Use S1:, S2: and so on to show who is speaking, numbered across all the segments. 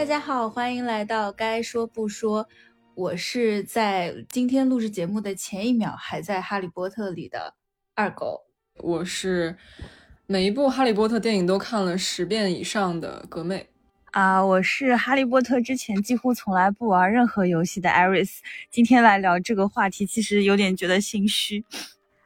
S1: 大家好，欢迎来到该说不说。我是在今天录制节目的前一秒还在《哈利波特》里的二狗。
S2: 我是每一部《哈利波特》电影都看了十遍以上的格妹。
S3: 啊，我是《哈利波特》之前几乎从来不玩任何游戏的 Iris。今天来聊这个话题，其实有点觉得心虚。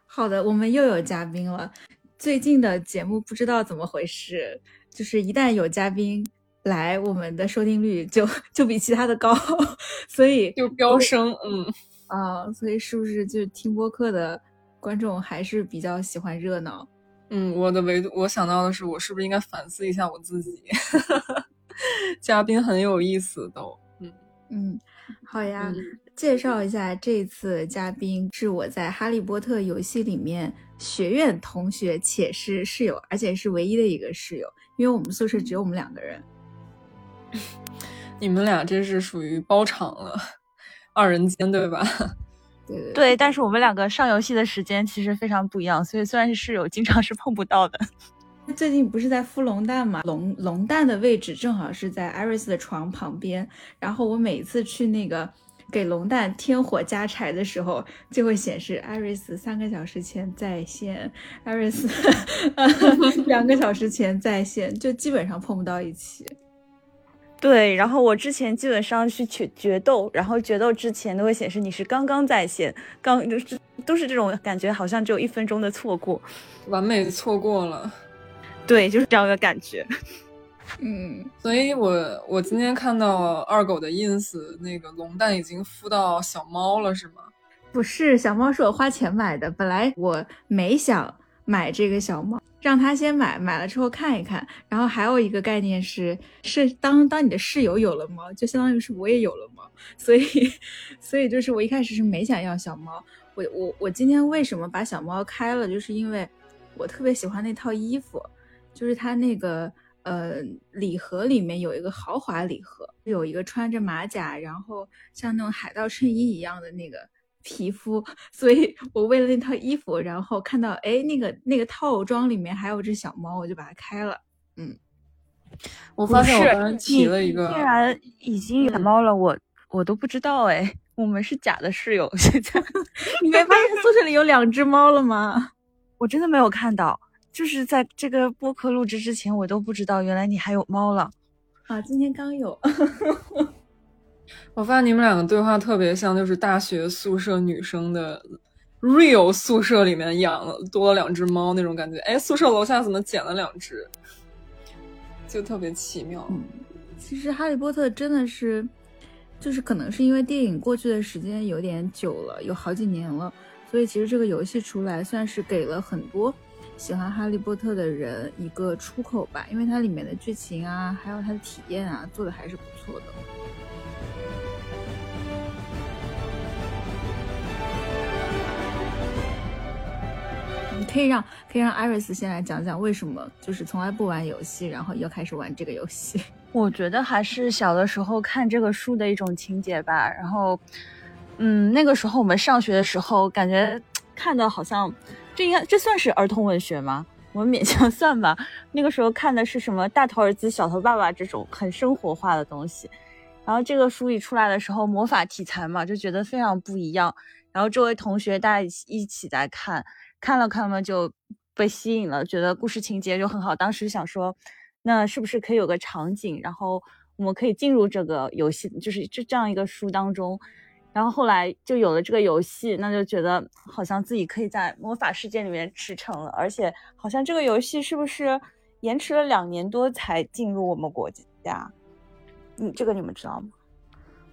S1: 好的，我们又有嘉宾了。最近的节目不知道怎么回事，就是一旦有嘉宾。来，我们的收听率就就比其他的高，所以
S2: 就飙升。嗯
S1: 啊，所以是不是就听播客的观众还是比较喜欢热闹？
S2: 嗯，我的维度，我想到的是，我是不是应该反思一下我自己？嘉宾很有意思，都。
S1: 嗯嗯，好呀，介绍一下，这次嘉宾是我在《哈利波特》游戏里面学院同学，且是室友，而且是唯一的一个室友，因为我们宿舍只有我们两个人。
S2: 你们俩这是属于包场了，二人间对吧？
S1: 对
S3: 对，但是我们两个上游戏的时间其实非常不一样，所以虽然是室友，经常是碰不到的。
S1: 最近不是在孵龙蛋嘛？龙龙蛋的位置正好是在艾瑞斯的床旁边，然后我每次去那个给龙蛋添火加柴的时候，就会显示艾瑞斯三个小时前在线，艾瑞斯两个小时前在线，就基本上碰不到一起。
S3: 对，然后我之前基本上是去决斗，然后决斗之前都会显示你是刚刚在线，刚就是都是这种感觉，好像只有一分钟的错过，
S2: 完美错过了。
S3: 对，就是这样的感觉。
S1: 嗯，
S2: 所以我我今天看到二狗的 ins，那个龙蛋已经孵到小猫了，是吗？
S1: 不是，小猫是我花钱买的，本来我没想买这个小猫。让他先买，买了之后看一看。然后还有一个概念是，是当当你的室友有了猫，就相当于是我也有了猫。所以，所以就是我一开始是没想要小猫。我我我今天为什么把小猫开了？就是因为我特别喜欢那套衣服，就是它那个呃礼盒里面有一个豪华礼盒，有一个穿着马甲，然后像那种海盗衬衣一样的那个。皮肤，所以我为了那套衣服，然后看到哎，那个那个套装里面还有只小猫，我就把它开了。嗯，
S2: 我发现我刚刚提了一个，
S3: 竟然已经有猫了，我我都不知道哎，我们是假的室友。现在
S1: 你没发现宿舍里有两只猫了吗？
S3: 我真的没有看到，就是在这个播客录制之前，我都不知道原来你还有猫了。
S1: 啊，今天刚有。
S2: 我发现你们两个对话特别像，就是大学宿舍女生的 real 宿舍里面养了多了两只猫那种感觉。哎，宿舍楼下怎么捡了两只？就特别奇妙。
S1: 嗯，其实《哈利波特》真的是，就是可能是因为电影过去的时间有点久了，有好几年了，所以其实这个游戏出来算是给了很多喜欢《哈利波特》的人一个出口吧。因为它里面的剧情啊，还有它的体验啊，做的还是不错的。可以让可以让 Iris 先来讲讲为什么就是从来不玩游戏，然后又开始玩这个游戏。
S3: 我觉得还是小的时候看这个书的一种情节吧。然后，嗯，那个时候我们上学的时候，感觉看的好像这应该这算是儿童文学吗？我们勉强 算吧。那个时候看的是什么大头儿子小头爸爸这种很生活化的东西。然后这个书一出来的时候，魔法题材嘛，就觉得非常不一样。然后周围同学大家一起在看。看了看了就被吸引了，觉得故事情节就很好。当时想说，那是不是可以有个场景，然后我们可以进入这个游戏，就是这这样一个书当中。然后后来就有了这个游戏，那就觉得好像自己可以在魔法世界里面驰骋了。而且好像这个游戏是不是延迟了两年多才进入我们国家？嗯，这个你们知道吗？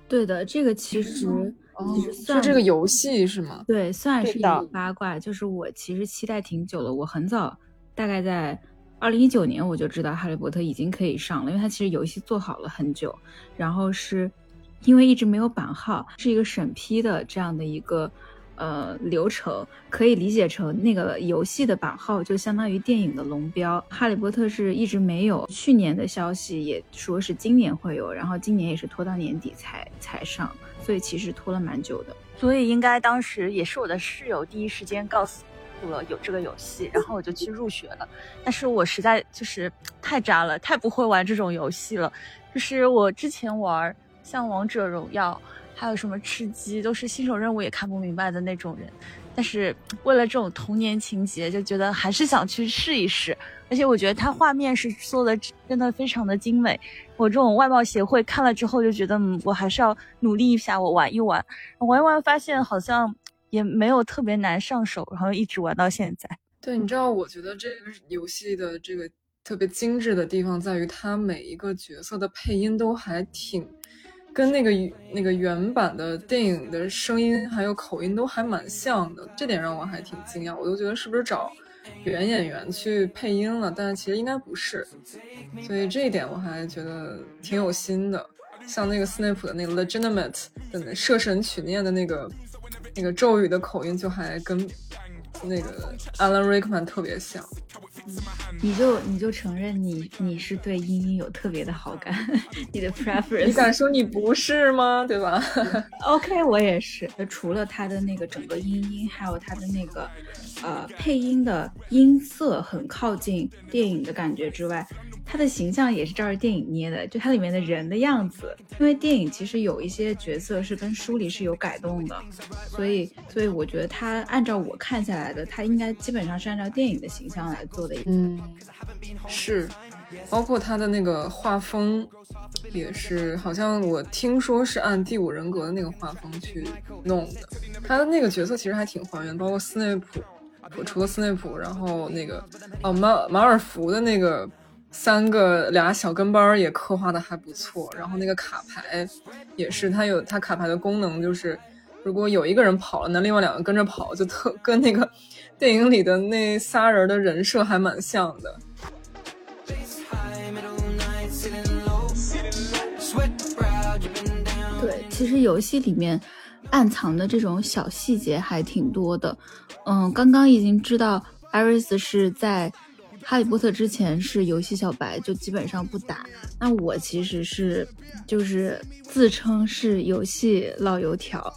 S1: 对的，这个其实。其实算
S2: 这个游戏是吗？
S1: 对，算是一个八卦。就是我其实期待挺久了，我很早，大概在二零一九年我就知道《哈利波特》已经可以上了，因为它其实游戏做好了很久，然后是因为一直没有版号，是一个审批的这样的一个呃流程，可以理解成那个游戏的版号就相当于电影的龙标。《哈利波特》是一直没有，去年的消息也说是今年会有，然后今年也是拖到年底才才上。所以其实拖了蛮久的，
S3: 所以应该当时也是我的室友第一时间告诉我有这个游戏，然后我就去入学了。但是我实在就是太渣了，太不会玩这种游戏了。就是我之前玩像王者荣耀，还有什么吃鸡，都是新手任务也看不明白的那种人。但是为了这种童年情节，就觉得还是想去试一试。而且我觉得它画面是做的真的非常的精美。我这种外貌协会看了之后就觉得，嗯，我还是要努力一下，我玩一玩。玩一玩发现好像也没有特别难上手，然后一直玩到现在。
S2: 对，你知道，我觉得这个游戏的这个特别精致的地方在于，它每一个角色的配音都还挺。跟那个那个原版的电影的声音还有口音都还蛮像的，这点让我还挺惊讶。我都觉得是不是找原演员去配音了，但是其实应该不是。所以这一点我还觉得挺有心的。像那个斯内普的那个 legitimate 的设神曲念的那个那个咒语的口音，就还跟那个 Alan Rickman 特别像。
S1: 你就你就承认你你是对英英有特别的好感，你的 preference，
S2: 你敢说你不是吗？对吧？
S1: OK，我也是。除了他的那个整个音音，还有他的那个呃配音的音色很靠近电影的感觉之外。他的形象也是照着电影捏的，就他里面的人的样子，因为电影其实有一些角色是跟书里是有改动的，所以所以我觉得他按照我看下来的，他应该基本上是按照电影的形象来做的。
S2: 嗯，是，包括他的那个画风也是，好像我听说是按第五人格的那个画风去弄的。他的那个角色其实还挺还原，包括斯内普，除了斯内普，然后那个哦马马尔福的那个。三个俩小跟班也刻画的还不错，然后那个卡牌也是，它有它卡牌的功能，就是如果有一个人跑了，那另外两个跟着跑，就特跟那个 电影里的那仨人的人设还蛮像的。
S1: 对，其实游戏里面暗藏的这种小细节还挺多的。嗯，刚刚已经知道 Iris 是在。哈利波特之前是游戏小白，就基本上不打。那我其实是，就是自称是游戏老油条，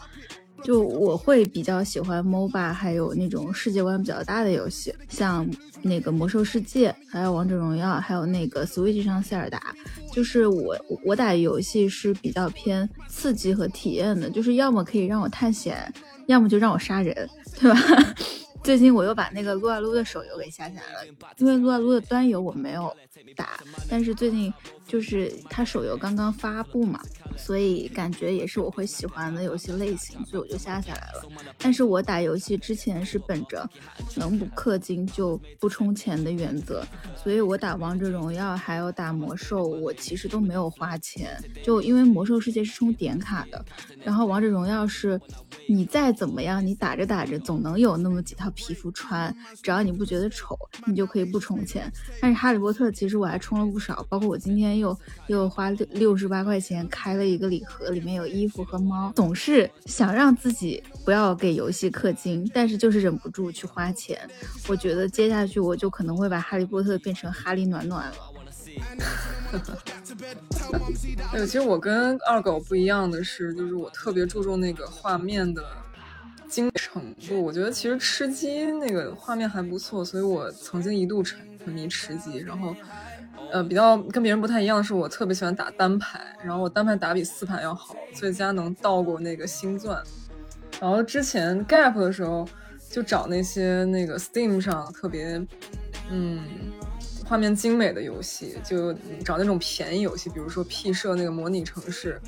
S1: 就我会比较喜欢 MOBA，还有那种世界观比较大的游戏，像那个魔兽世界，还有王者荣耀，还有那个 Switch 上塞尔达。就是我我打游戏是比较偏刺激和体验的，就是要么可以让我探险，要么就让我杀人，对吧？最近我又把那个撸啊撸的手游给下下来了，因为撸啊撸的端游我没有打，但是最近就是它手游刚刚发布嘛。所以感觉也是我会喜欢的游戏类型，所以我就下下来了。但是我打游戏之前是本着能不氪金就不充钱的原则，所以我打王者荣耀还有打魔兽，我其实都没有花钱。就因为魔兽世界是充点卡的，然后王者荣耀是你再怎么样，你打着打着总能有那么几套皮肤穿，只要你不觉得丑，你就可以不充钱。但是哈利波特其实我还充了不少，包括我今天又又又花六六十八块钱开了。一个礼盒里面有衣服和猫，总是想让自己不要给游戏氪金，但是就是忍不住去花钱。我觉得接下去我就可能会把哈利波特变成哈利暖暖了。
S2: 对，其实我跟二狗不一样的是，就是我特别注重那个画面的精程度。我觉得其实吃鸡那个画面还不错，所以我曾经一度沉沉迷吃鸡，然后。呃，比较跟别人不太一样的是，我特别喜欢打单排，然后我单排打比四排要好，最佳能到过那个星钻。然后之前 Gap 的时候，就找那些那个 Steam 上特别，嗯，画面精美的游戏，就找那种便宜游戏，比如说 P 社那个模拟城市，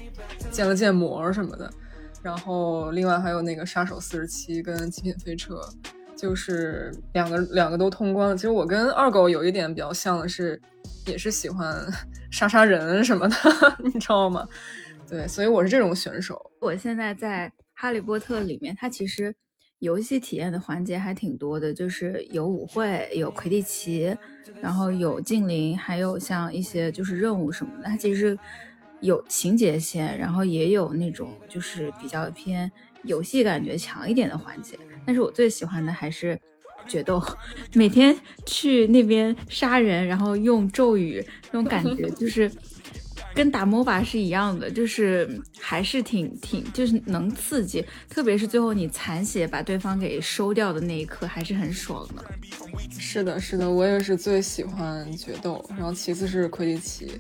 S2: 建了建模什么的。然后另外还有那个杀手四十七跟极品飞车，就是两个两个都通关了。其实我跟二狗有一点比较像的是。也是喜欢杀杀人什么的，你知道吗？对，所以我是这种选手。
S1: 我现在在《哈利波特》里面，它其实游戏体验的环节还挺多的，就是有舞会、有魁地奇，然后有精灵，还有像一些就是任务什么的。它其实有情节线，然后也有那种就是比较偏游戏感觉强一点的环节。但是我最喜欢的还是。决斗，每天去那边杀人，然后用咒语，那种感觉 就是跟打 MOBA 是一样的，就是还是挺挺，就是能刺激，特别是最后你残血把对方给收掉的那一刻，还是很爽的。
S2: 是的，是的，我也是最喜欢决斗，然后其次是魁地奇。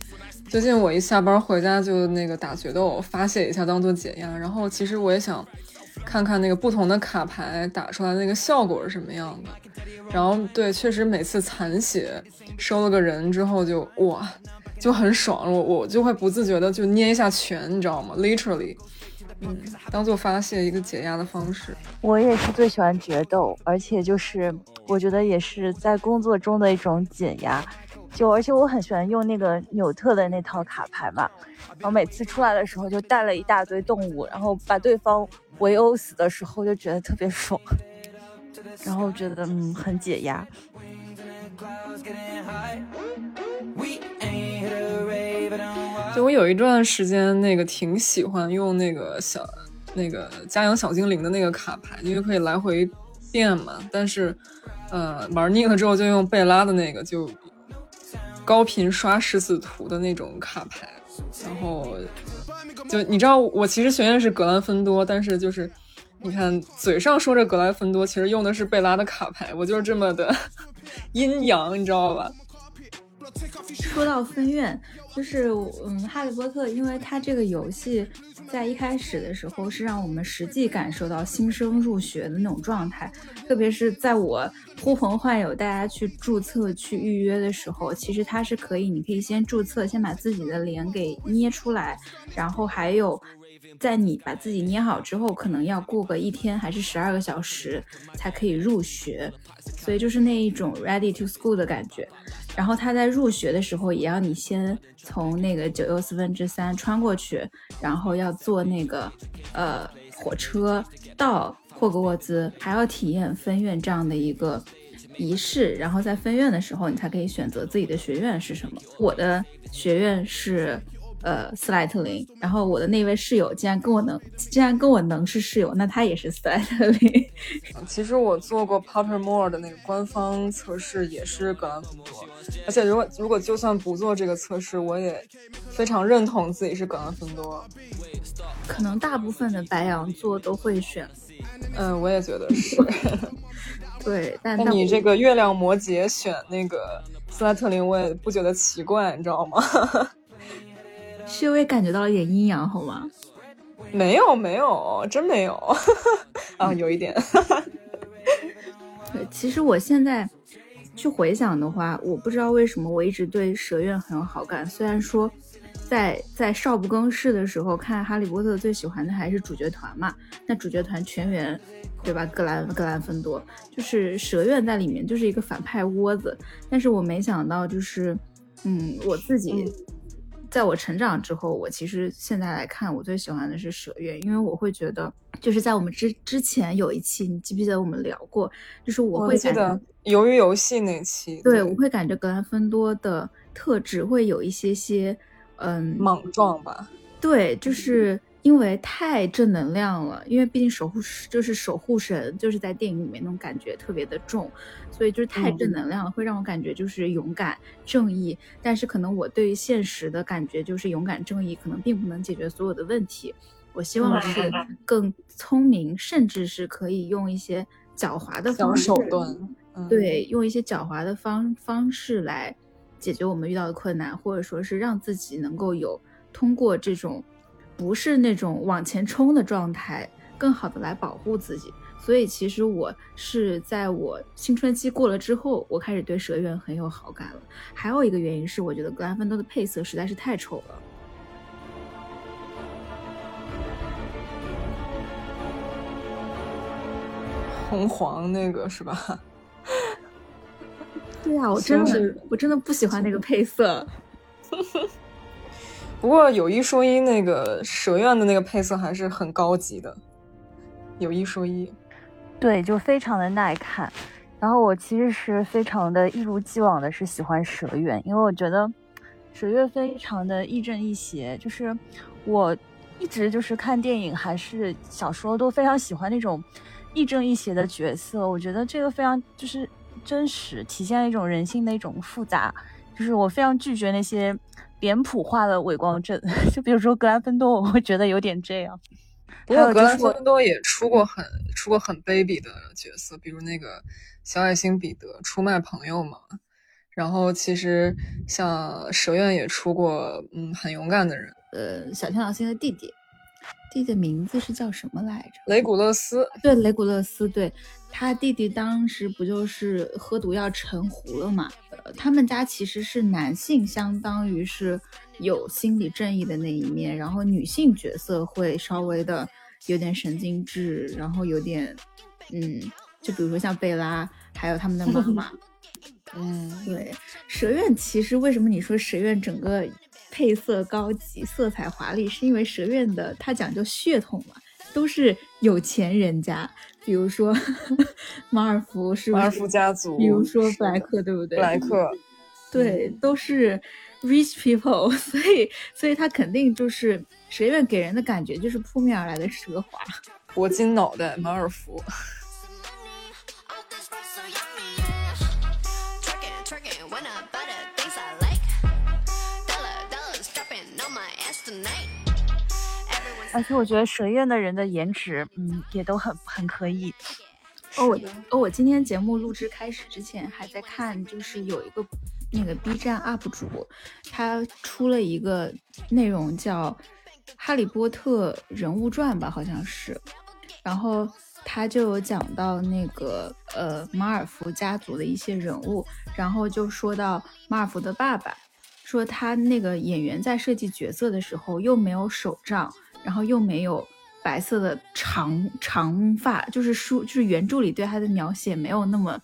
S2: 最近我一下班回家就那个打决斗，发泄一下当做解压。然后其实我也想看看那个不同的卡牌打出来那个效果是什么样的。然后对，确实每次残血收了个人之后就哇就很爽，我我就会不自觉的就捏一下拳，你知道吗？Literally，嗯，当做发泄一个解压的方式。
S3: 我也是最喜欢决斗，而且就是我觉得也是在工作中的一种解压。就而且我很喜欢用那个纽特的那套卡牌嘛，然后每次出来的时候就带了一大堆动物，然后把对方围殴死的时候就觉得特别爽，然后觉得嗯很解压。
S2: 就我有一段时间那个挺喜欢用那个小那个家养小精灵的那个卡牌，因为可以来回变嘛。但是呃玩腻了之后就用贝拉的那个就。高频刷十四图的那种卡牌，然后就你知道，我其实学院是格兰芬多，但是就是你看嘴上说着格兰芬多，其实用的是贝拉的卡牌，我就是这么的 阴阳，你知道吧？
S1: 说到分院，就是嗯，哈利波特，因为它这个游戏。在一开始的时候，是让我们实际感受到新生入学的那种状态，特别是在我呼朋唤友大家去注册、去预约的时候，其实它是可以，你可以先注册，先把自己的脸给捏出来，然后还有，在你把自己捏好之后，可能要过个一天还是十二个小时才可以入学，所以就是那一种 ready to school 的感觉。然后他在入学的时候，也要你先从那个九又四分之三穿过去，然后要坐那个呃火车到霍格沃兹，还要体验分院这样的一个仪式。然后在分院的时候，你才可以选择自己的学院是什么。我的学院是。呃，斯莱特林。然后我的那位室友竟然跟我能，竟然跟我能是室友，那他也是斯莱特林。
S2: 其实我做过 Pottermore 的那个官方测试，也是格兰芬多。而且如果如果就算不做这个测试，我也非常认同自己是格兰芬多。
S1: 可能大部分的白羊座都会选。
S2: 嗯，我也觉得是。
S1: 对，但
S2: 那你这个月亮摩羯选那个斯莱特林，我也不觉得奇怪，你知道吗？
S1: 是微感觉到了一点阴阳，好吗？
S2: 没有，没有，真没有 啊，有一点。
S1: 对，其实我现在去回想的话，我不知道为什么我一直对蛇院很有好感。虽然说在在少不更事的时候看哈利波特，最喜欢的还是主角团嘛。那主角团全员，对吧？格兰格兰芬多就是蛇院在里面就是一个反派窝子。但是我没想到，就是嗯，我自己。在我成长之后，我其实现在来看，我最喜欢的是蛇院，因为我会觉得，就是在我们之之前有一期，你记不记得我们聊过？就是我会
S2: 觉得鱿鱼游戏那期，
S1: 对我会感觉格兰芬多的特质会有一些些，嗯，
S2: 莽撞吧？
S1: 对，就是。因为太正能量了，因为毕竟守护就是守护神，就是在电影里面那种感觉特别的重，所以就是太正能量了，会让我感觉就是勇敢正义。但是可能我对于现实的感觉就是勇敢正义可能并不能解决所有的问题。我希望是更聪明，甚至是可以用一些狡猾的方
S2: 手段，
S1: 对，用一些狡猾的方方式来解决我们遇到的困难，或者说是让自己能够有通过这种。不是那种往前冲的状态，更好的来保护自己。所以其实我是在我青春期过了之后，我开始对蛇院很有好感了。还有一个原因是，我觉得格兰芬多的配色实在是太丑了，
S2: 红黄那个是吧？
S1: 对呀，我真的我真的不喜欢那个配色。
S2: 不过有一说一，那个蛇院的那个配色还是很高级的。有一说一，
S3: 对，就非常的耐看。然后我其实是非常的一如既往的是喜欢蛇院，因为我觉得蛇院非常的亦正亦邪。就是我一直就是看电影还是小说都非常喜欢那种亦正亦邪的角色。我觉得这个非常就是真实，体现了一种人性的一种复杂。就是我非常拒绝那些。脸谱化的伪光正，就比如说格兰芬多，我会觉得有点这样。
S2: 不过格兰芬多也出过很出过很卑鄙的角色，比如那个小矮星彼得出卖朋友嘛。然后其实像蛇院也出过，嗯，很勇敢的人。
S1: 呃，小天狼星的弟弟，弟弟的名字是叫什么来着？
S2: 雷古勒斯。
S1: 对，雷古勒斯，对他弟弟当时不就是喝毒药成糊了嘛？呃，他们家其实是男性，相当于是有心理正义的那一面，然后女性角色会稍微的有点神经质，然后有点，嗯，就比如说像贝拉，还有他们的妈妈。
S2: 嗯，
S1: 对，蛇院其实为什么你说蛇院整个配色高级、色彩华丽，是因为蛇院的它讲究血统嘛，都是有钱人家，比如说马尔福是
S2: 马尔福家族，
S1: 比如说布莱克，对不对？
S2: 布莱克，
S1: 对，都是 rich people，所以所以他肯定就是蛇院给人的感觉就是扑面而来的奢华，
S2: 铂金脑袋马尔福。
S3: 而且我觉得蛇院的人的颜值，嗯，也都很很可以。
S1: 哦，我哦，我今天节目录制开始之前还在看，就是有一个那个 B 站 UP 主，他出了一个内容叫《哈利波特人物传》吧，好像是。然后他就有讲到那个呃马尔福家族的一些人物，然后就说到马尔福的爸爸，说他那个演员在设计角色的时候又没有手杖。然后又没有白色的长长发，就是书就是原著里对他的描写没有那么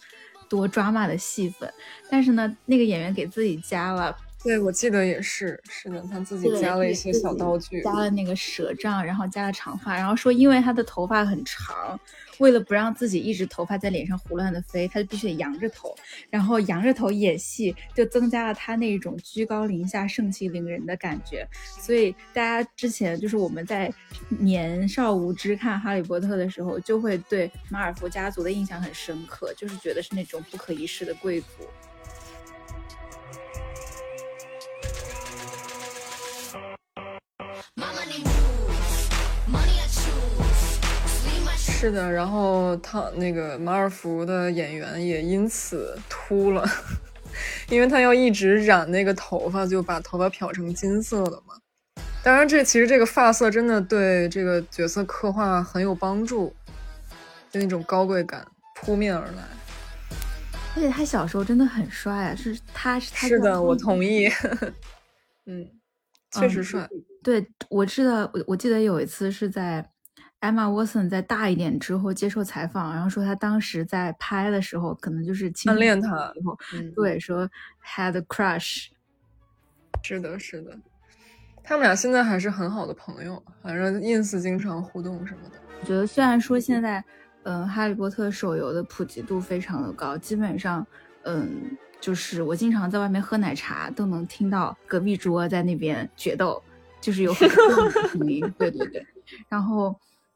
S1: 多抓马的戏份，但是呢，那个演员给自己加了，
S2: 对我记得也是，是的，他自己加了一些小道具，
S1: 加了那个蛇杖，然后加了长发，然后说因为他的头发很长。为了不让自己一直头发在脸上胡乱的飞，他就必须得扬着头，然后扬着头演戏，就增加了他那种居高临下、盛气凌人的感觉。所以大家之前就是我们在年少无知看《哈利波特》的时候，就会对马尔福家族的印象很深刻，就是觉得是那种不可一世的贵族。
S2: 是的，然后他那个马尔福的演员也因此秃了，因为他要一直染那个头发，就把头发漂成金色的嘛。当然，这其实这个发色真的对这个角色刻画很有帮助，就那种高贵感扑面而来。
S1: 而且他小时候真的很帅啊，是他是他
S2: 是的，我同意。嗯，确实帅。
S1: 对，我记得，我我记得有一次是在。Emma Watson 在大一点之后接受采访，然后说她当时在拍的时候，可能就是
S2: 暗恋他，
S1: 然后对说 had crush。
S2: 是的，是的，他们俩现在还是很好的朋友，反正 ins 经常互动什么的。
S1: 我觉得虽然说现在，嗯，哈利波特手游的普及度非常的高，基本上，嗯，就是我经常在外面喝奶茶都能听到隔壁桌在那边决斗，就是有很多 声音，对对对，然后。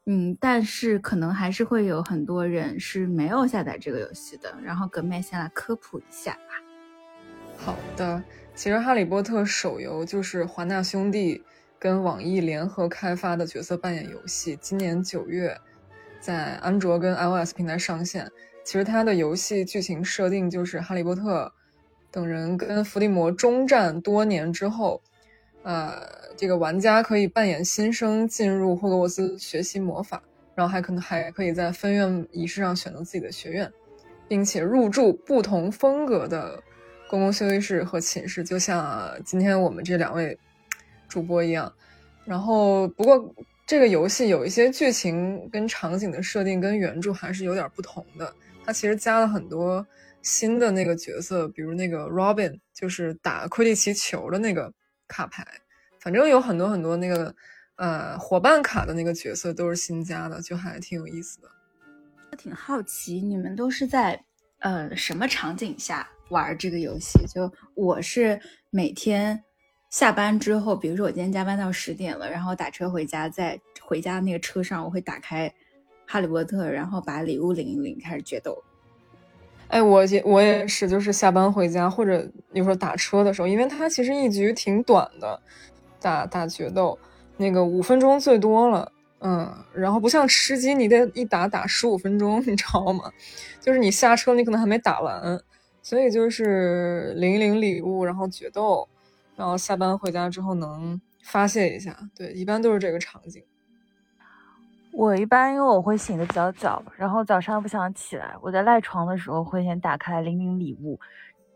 S1: 嗯，但是可能还是会有很多人是没有下载这个游戏的。然后，格麦先来科普一下吧。
S2: 好的，其实《哈利波特》手游就是华纳兄弟跟网易联合开发的角色扮演游戏，今年九月在安卓跟 iOS 平台上线。其实它的游戏剧情设定就是哈利波特等人跟伏地魔终战多年之后。呃，这个玩家可以扮演新生进入霍格沃兹学习魔法，然后还可能还可以在分院仪式上选择自己的学院，并且入住不同风格的公共休息室和寝室，就像今天我们这两位主播一样。然后，不过这个游戏有一些剧情跟场景的设定跟原著还是有点不同的。它其实加了很多新的那个角色，比如那个 Robin，就是打魁地奇球的那个。卡牌，反正有很多很多那个，呃，伙伴卡的那个角色都是新加的，就还挺有意思的。
S1: 我挺好奇，你们都是在呃什么场景下玩这个游戏？就我是每天下班之后，比如说我今天加班到十点了，然后打车回家，在回家那个车上，我会打开哈利波特，然后把礼物领一领，开始决斗。
S2: 哎，我也我也是，就是下班回家或者有时候打车的时候，因为它其实一局挺短的，打打决斗那个五分钟最多了，嗯，然后不像吃鸡，你得一打打十五分钟，你知道吗？就是你下车你可能还没打完，所以就是领一领礼物，然后决斗，然后下班回家之后能发泄一下，对，一般都是这个场景。
S3: 我一般因为我会醒的比较早，然后早上不想起来，我在赖床的时候会先打开领领礼物，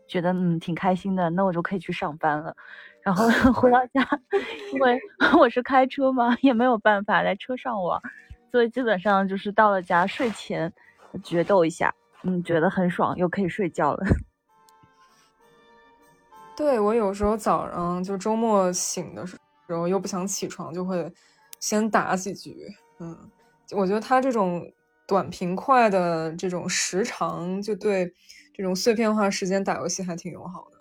S3: 觉得嗯挺开心的，那我就可以去上班了。然后 回到家，因为 我是开车嘛，也没有办法在车上玩，所以基本上就是到了家睡前决斗一下，嗯，觉得很爽，又可以睡觉了。
S2: 对我有时候早上就周末醒的时候又不想起床，就会先打几局。嗯，我觉得它这种短平快的这种时长，就对这种碎片化时间打游戏还挺友好的。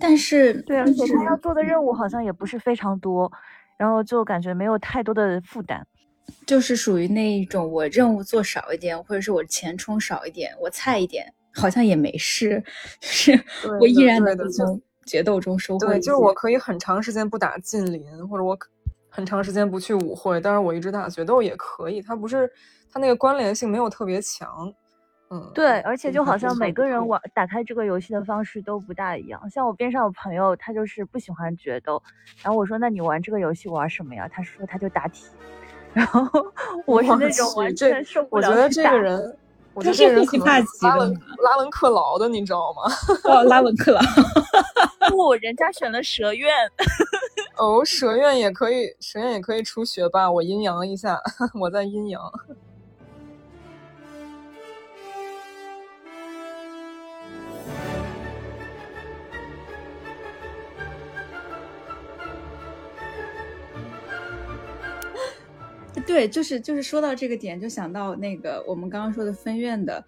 S1: 但是，
S3: 对，而且他要做的任务好像也不是非常多，然后就感觉没有太多的负担，
S1: 就是属于那一种我任务做少一点，或者是我钱充少一点，我菜一点，好像也没事，就是我依然能从决斗中收获。
S2: 对，就是我可以很长时间不打近邻，或者我。很长时间不去舞会，但是我一直打决斗也可以。它不是，它那个关联性没有特别强。嗯，
S3: 对，而且就好像每个人玩打开这个游戏的方式都不大一样。像我边上有朋友，他就是不喜欢决斗，然后我说：“那你玩这个游戏玩什么呀？”他说：“他就答题。”然后 我是那种完全受不
S2: 了。我觉得这个人，我觉得这个人可能拉文拉文克劳的，你知道吗？
S1: 哦，拉 文克劳。
S3: 不，人家选了蛇院。
S2: 哦，蛇院也可以，蛇院也可以出学霸。我阴阳一下，我在阴阳。
S1: 对，就是就是说到这个点，就想到那个我们刚刚说的分院的。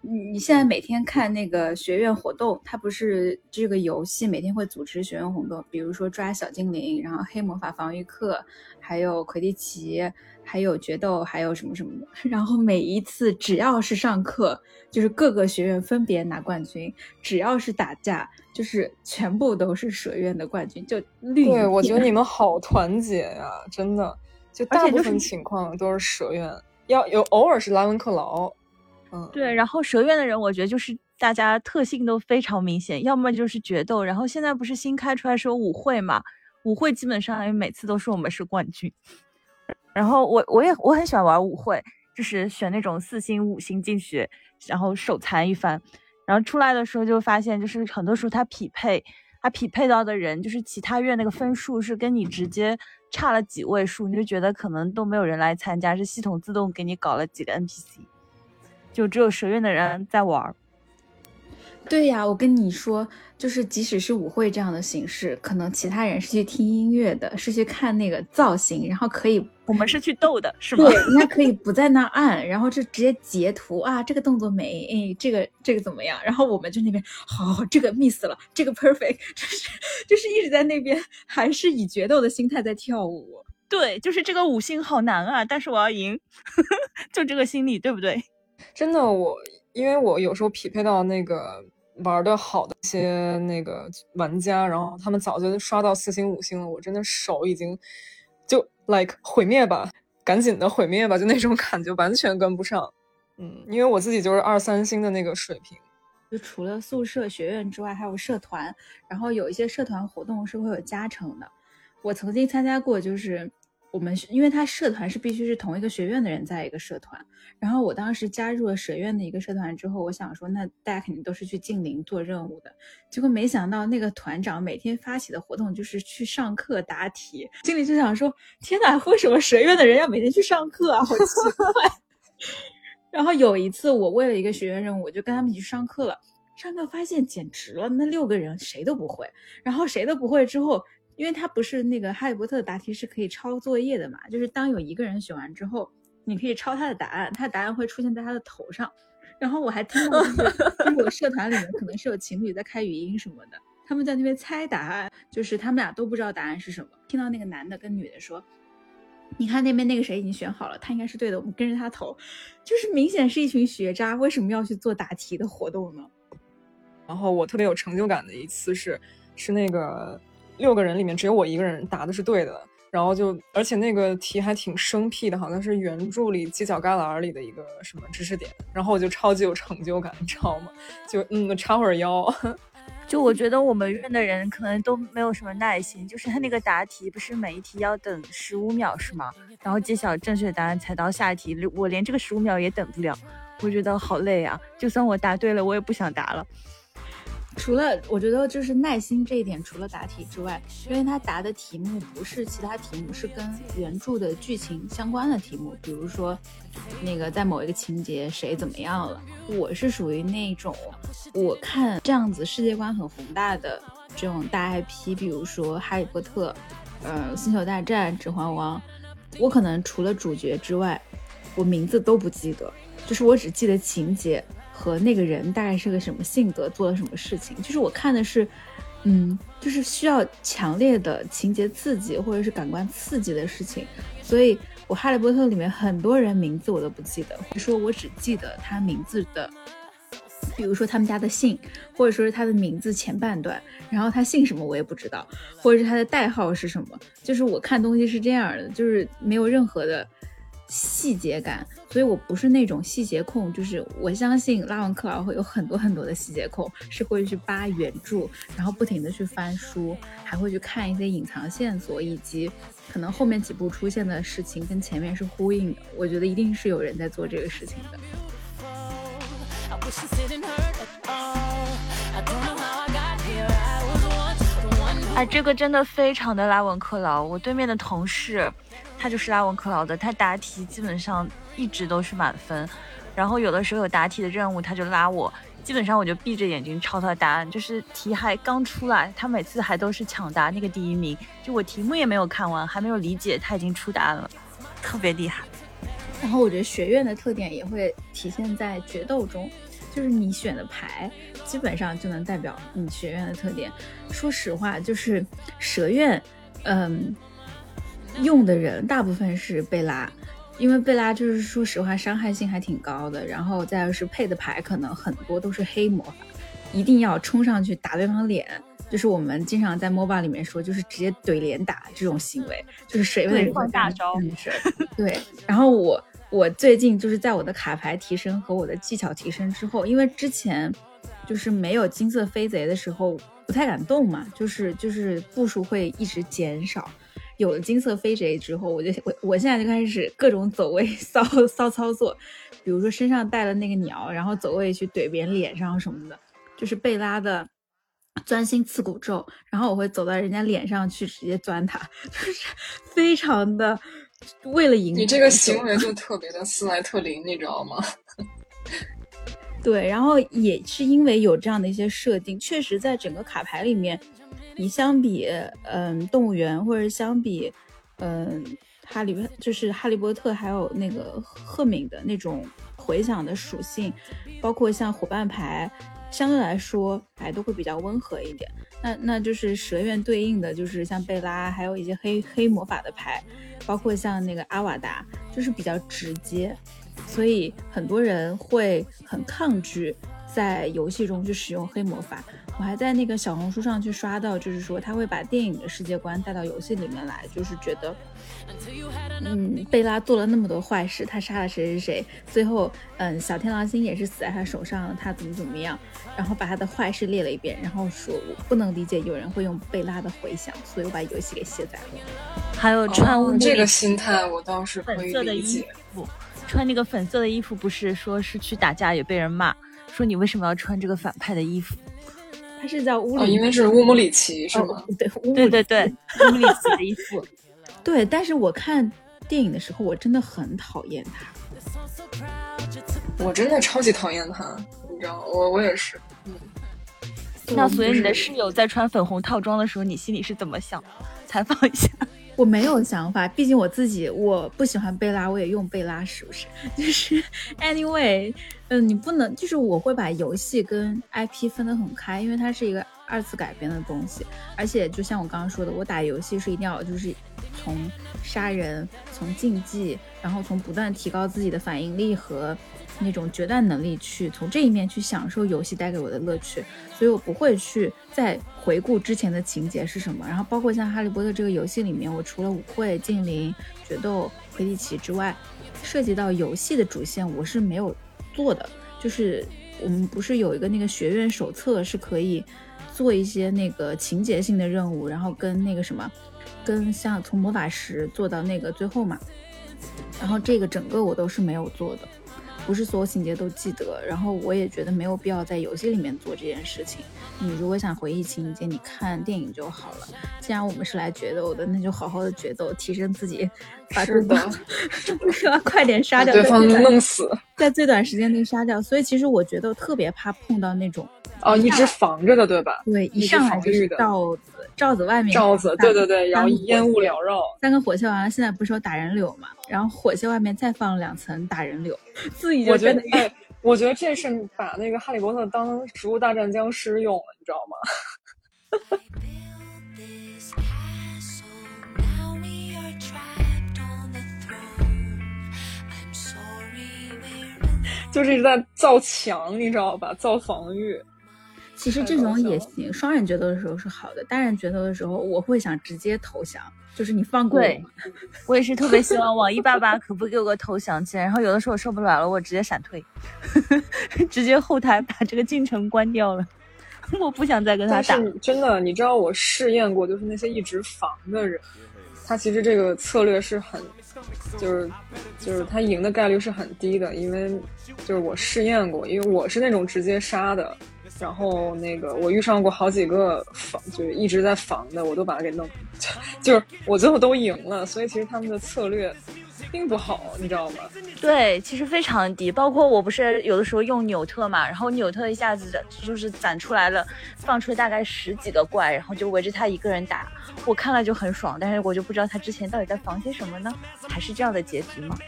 S1: 你你现在每天看那个学院活动，它不是这个游戏每天会组织学院活动，比如说抓小精灵，然后黑魔法防御课，还有魁地奇，还有决斗，还有什么什么的。然后每一次只要是上课，就是各个学院分别拿冠军；只要是打架，就是全部都是蛇院的冠军。就绿。
S2: 对，我觉得你们好团结呀，真的。就大部分情况都是蛇院，要有偶尔是拉文克劳。嗯，
S3: 对，然后蛇院的人，我觉得就是大家特性都非常明显，要么就是决斗，然后现在不是新开出来说舞会嘛，舞会基本上每次都是我们是冠军。然后我我也我很喜欢玩舞会，就是选那种四星五星进去，然后手残一番，然后出来的时候就发现，就是很多时候他匹配，他匹配到的人，就是其他院那个分数是跟你直接差了几位数，你就觉得可能都没有人来参加，是系统自动给你搞了几个 NPC。就只有蛇院的人在玩儿。
S1: 对呀，我跟你说，就是即使是舞会这样的形式，可能其他人是去听音乐的，是去看那个造型，然后可以，
S3: 我们是去逗的，是吗？
S1: 对，应该可以不在那按，然后就直接截图啊，这个动作美，哎，这个这个怎么样？然后我们就那边，好，这个 miss 了，这个 perfect，就是就是一直在那边，还是以决斗的心态在跳舞。
S3: 对，就是这个五星好难啊，但是我要赢，就这个心理，对不对？
S2: 真的，我因为我有时候匹配到那个玩的好的一些那个玩家，然后他们早就刷到四星五星了，我真的手已经就 like 毁灭吧，赶紧的毁灭吧，就那种感觉完全跟不上。嗯，因为我自己就是二三星的那个水平。
S1: 就除了宿舍学院之外，还有社团，然后有一些社团活动是会有加成的。我曾经参加过，就是。我们因为他社团是必须是同一个学院的人在一个社团，然后我当时加入了蛇院的一个社团之后，我想说那大家肯定都是去近邻做任务的，结果没想到那个团长每天发起的活动就是去上课答题，心里就想说天哪，为什么蛇院的人要每天去上课啊？好奇怪。然后有一次我为了一个学院任务，我就跟他们一起上课了，上课发现简直了，那六个人谁都不会，然后谁都不会之后。因为他不是那个哈利波特的答题是可以抄作业的嘛，就是当有一个人选完之后，你可以抄他的答案，他的答案会出现在他的头上。然后我还听到，就是我社团里面可能是有情侣在开语音什么的，他们在那边猜答案，就是他们俩都不知道答案是什么。听到那个男的跟女的说：“你看那边那个谁已经选好了，他应该是对的，我们跟着他投，就是明显是一群学渣，为什么要去做答题的活动呢？
S2: 然后我特别有成就感的一次是，是那个六个人里面只有我一个人答的是对的，然后就而且那个题还挺生僻的，好像是原著里犄角旮旯里的一个什么知识点，然后我就超级有成就感，你知道吗？就嗯，叉会儿腰。
S3: 就我觉得我们院的人可能都没有什么耐心，就是他那个答题不是每一题要等十五秒是吗？然后揭晓正确答案才到下一题，我连这个十五秒也等不了，我觉得好累啊！就算我答对了，我也不想答了。
S1: 除了我觉得就是耐心这一点，除了答题之外，因为他答的题目不是其他题目，是跟原著的剧情相关的题目，比如说那个在某一个情节谁怎么样了。我是属于那种我看这样子世界观很宏大的这种大 IP，比如说哈利波特、呃星球大战、指环王，我可能除了主角之外，我名字都不记得，就是我只记得情节。和那个人大概是个什么性格，做了什么事情，就是我看的是，嗯，就是需要强烈的情节刺激或者是感官刺激的事情，所以我《哈利波特》里面很多人名字我都不记得，或者说我只记得他名字的，比如说他们家的姓，或者说是他的名字前半段，然后他姓什么我也不知道，或者是他的代号是什么，就是我看东西是这样的，就是没有任何的。细节感，所以我不是那种细节控，就是我相信拉文克劳会有很多很多的细节控，是会去扒原著，然后不停的去翻书，还会去看一些隐藏线索，以及可能后面几部出现的事情跟前面是呼应的。我觉得一定是有人在做这个事情的。
S3: 哎，这个真的非常的拉文克劳，我对面的同事。他就是拉文克劳的，他答题基本上一直都是满分，然后有的时候有答题的任务，他就拉我，基本上我就闭着眼睛抄他的答案，就是题还刚出来，他每次还都是抢答那个第一名，就我题目也没有看完，还没有理解，他已经出答案了，特别厉害。
S1: 然后我觉得学院的特点也会体现在决斗中，就是你选的牌基本上就能代表你学院的特点。说实话，就是蛇院，嗯。用的人大部分是贝拉，因为贝拉就是说实话伤害性还挺高的，然后再是配的牌可能很多都是黑魔法，一定要冲上去打对方脸，就是我们经常在 MOBA 里面说，就是直接怼脸打这种行为，就是谁的人
S3: 大招。
S1: 对，然后我我最近就是在我的卡牌提升和我的技巧提升之后，因为之前就是没有金色飞贼的时候不太敢动嘛，就是就是步数会一直减少。有了金色飞贼之后，我就我我现在就开始各种走位 骚骚操作，比如说身上带了那个鸟，然后走位去怼别人脸上什么的，就是贝拉的钻心刺骨咒，然后我会走到人家脸上去直接钻他，就是非常的为了赢。
S2: 你这个行为 就特别的斯莱特林，你知道吗？
S1: 对，然后也是因为有这样的一些设定，确实在整个卡牌里面。你相比，嗯，动物园或者相比，嗯，哈利就是哈利波特，还有那个赫敏的那种回响的属性，包括像伙伴牌，相对来说，牌，都会比较温和一点。那那就是蛇院对应的就是像贝拉，还有一些黑黑魔法的牌，包括像那个阿瓦达，就是比较直接，所以很多人会很抗拒在游戏中去使用黑魔法。我还在那个小红书上去刷到，就是说他会把电影的世界观带到游戏里面来，就是觉得，嗯，贝拉做了那么多坏事，他杀了谁谁谁，最后，嗯，小天狼星也是死在他手上了，他怎么怎么样，然后把他的坏事列了一遍，然后说我不能理解有人会用贝拉的回响，所以我把游戏给卸载了。
S3: 还有穿
S2: 这个心态，我倒是可以
S3: 理解。穿那个粉色的衣服，不是说是去打架也被人骂，说你为什么要穿这个反派的衣服？
S1: 他是叫乌里，
S2: 因为是乌姆里奇是吗？
S1: 对，
S3: 对对对，乌姆里奇的衣服。
S1: 对，但是我看电影的时候，我真的很讨厌他。
S2: 我真的超级讨厌他，你知道吗？我我也是。嗯。
S3: 那所以你的室友在穿粉红套装的时候，你心里是怎么想？采访一下。
S1: 我没有想法，毕竟我自己我不喜欢贝拉，我也用贝拉，是不是？就是 anyway，嗯，你不能，就是我会把游戏跟 IP 分得很开，因为它是一个二次改编的东西。而且就像我刚刚说的，我打游戏是一定要就是从杀人、从竞技，然后从不断提高自己的反应力和那种决断能力去从这一面去享受游戏带给我的乐趣。所以我不会去再回顾之前的情节是什么。然后包括像《哈利波特》这个游戏里面，我除了舞会、精灵、决斗、魁地奇之外，涉及到游戏的主线我是没有做的。就是我们不是有一个那个学院手册是可以做一些那个情节性的任务，然后跟那个什么，跟像从魔法石做到那个最后嘛，然后这个整个我都是没有做的，不是所有情节都记得，然后我也觉得没有必要在游戏里面做这件事情。你如果想回忆情节，你看电影就好了。既然我们是来决斗的，那就好好的决斗，提升自己，把
S2: 是的，
S1: 快点杀掉
S2: 对方弄死，
S1: 在最短时间内杀掉。所以其实我觉得特别怕碰到那种
S2: 哦，一直防着的，对吧？
S1: 对，一上来就是罩子，罩子外面
S2: 罩子，对对对，然后烟雾缭绕，
S1: 三个火线完了，现在不是有打人柳嘛？然后火线外面再放两层打人柳，自己就
S2: 觉得，哎，我觉得这是把那个哈利波特当植物大战僵尸用了，你知道吗？就是一直在造墙，你知道吧？造防御。
S1: 其实这种也行，双人决斗的时候是好的，单人决斗的时候我会想直接投降，就是你放过我。
S3: 我也是特别希望网易爸爸可不给我个投降键，然后有的时候我受不了了，我直接闪退，直接后台把这个进程关掉了。我不想再跟他打。
S2: 真的，你知道我试验过，就是那些一直防的人，他其实这个策略是很。就是就是他赢的概率是很低的，因为就是我试验过，因为我是那种直接杀的，然后那个我遇上过好几个防，就是一直在防的，我都把他给弄，就是我最后都赢了，所以其实他们的策略。并不好，你知道吗？
S3: 对，其实非常低。包括我不是有的时候用纽特嘛，然后纽特一下子就是攒出来了，放出大概十几个怪，然后就围着他一个人打，我看了就很爽。但是我就不知道他之前到底在防些什么呢？还是这样的结局吗？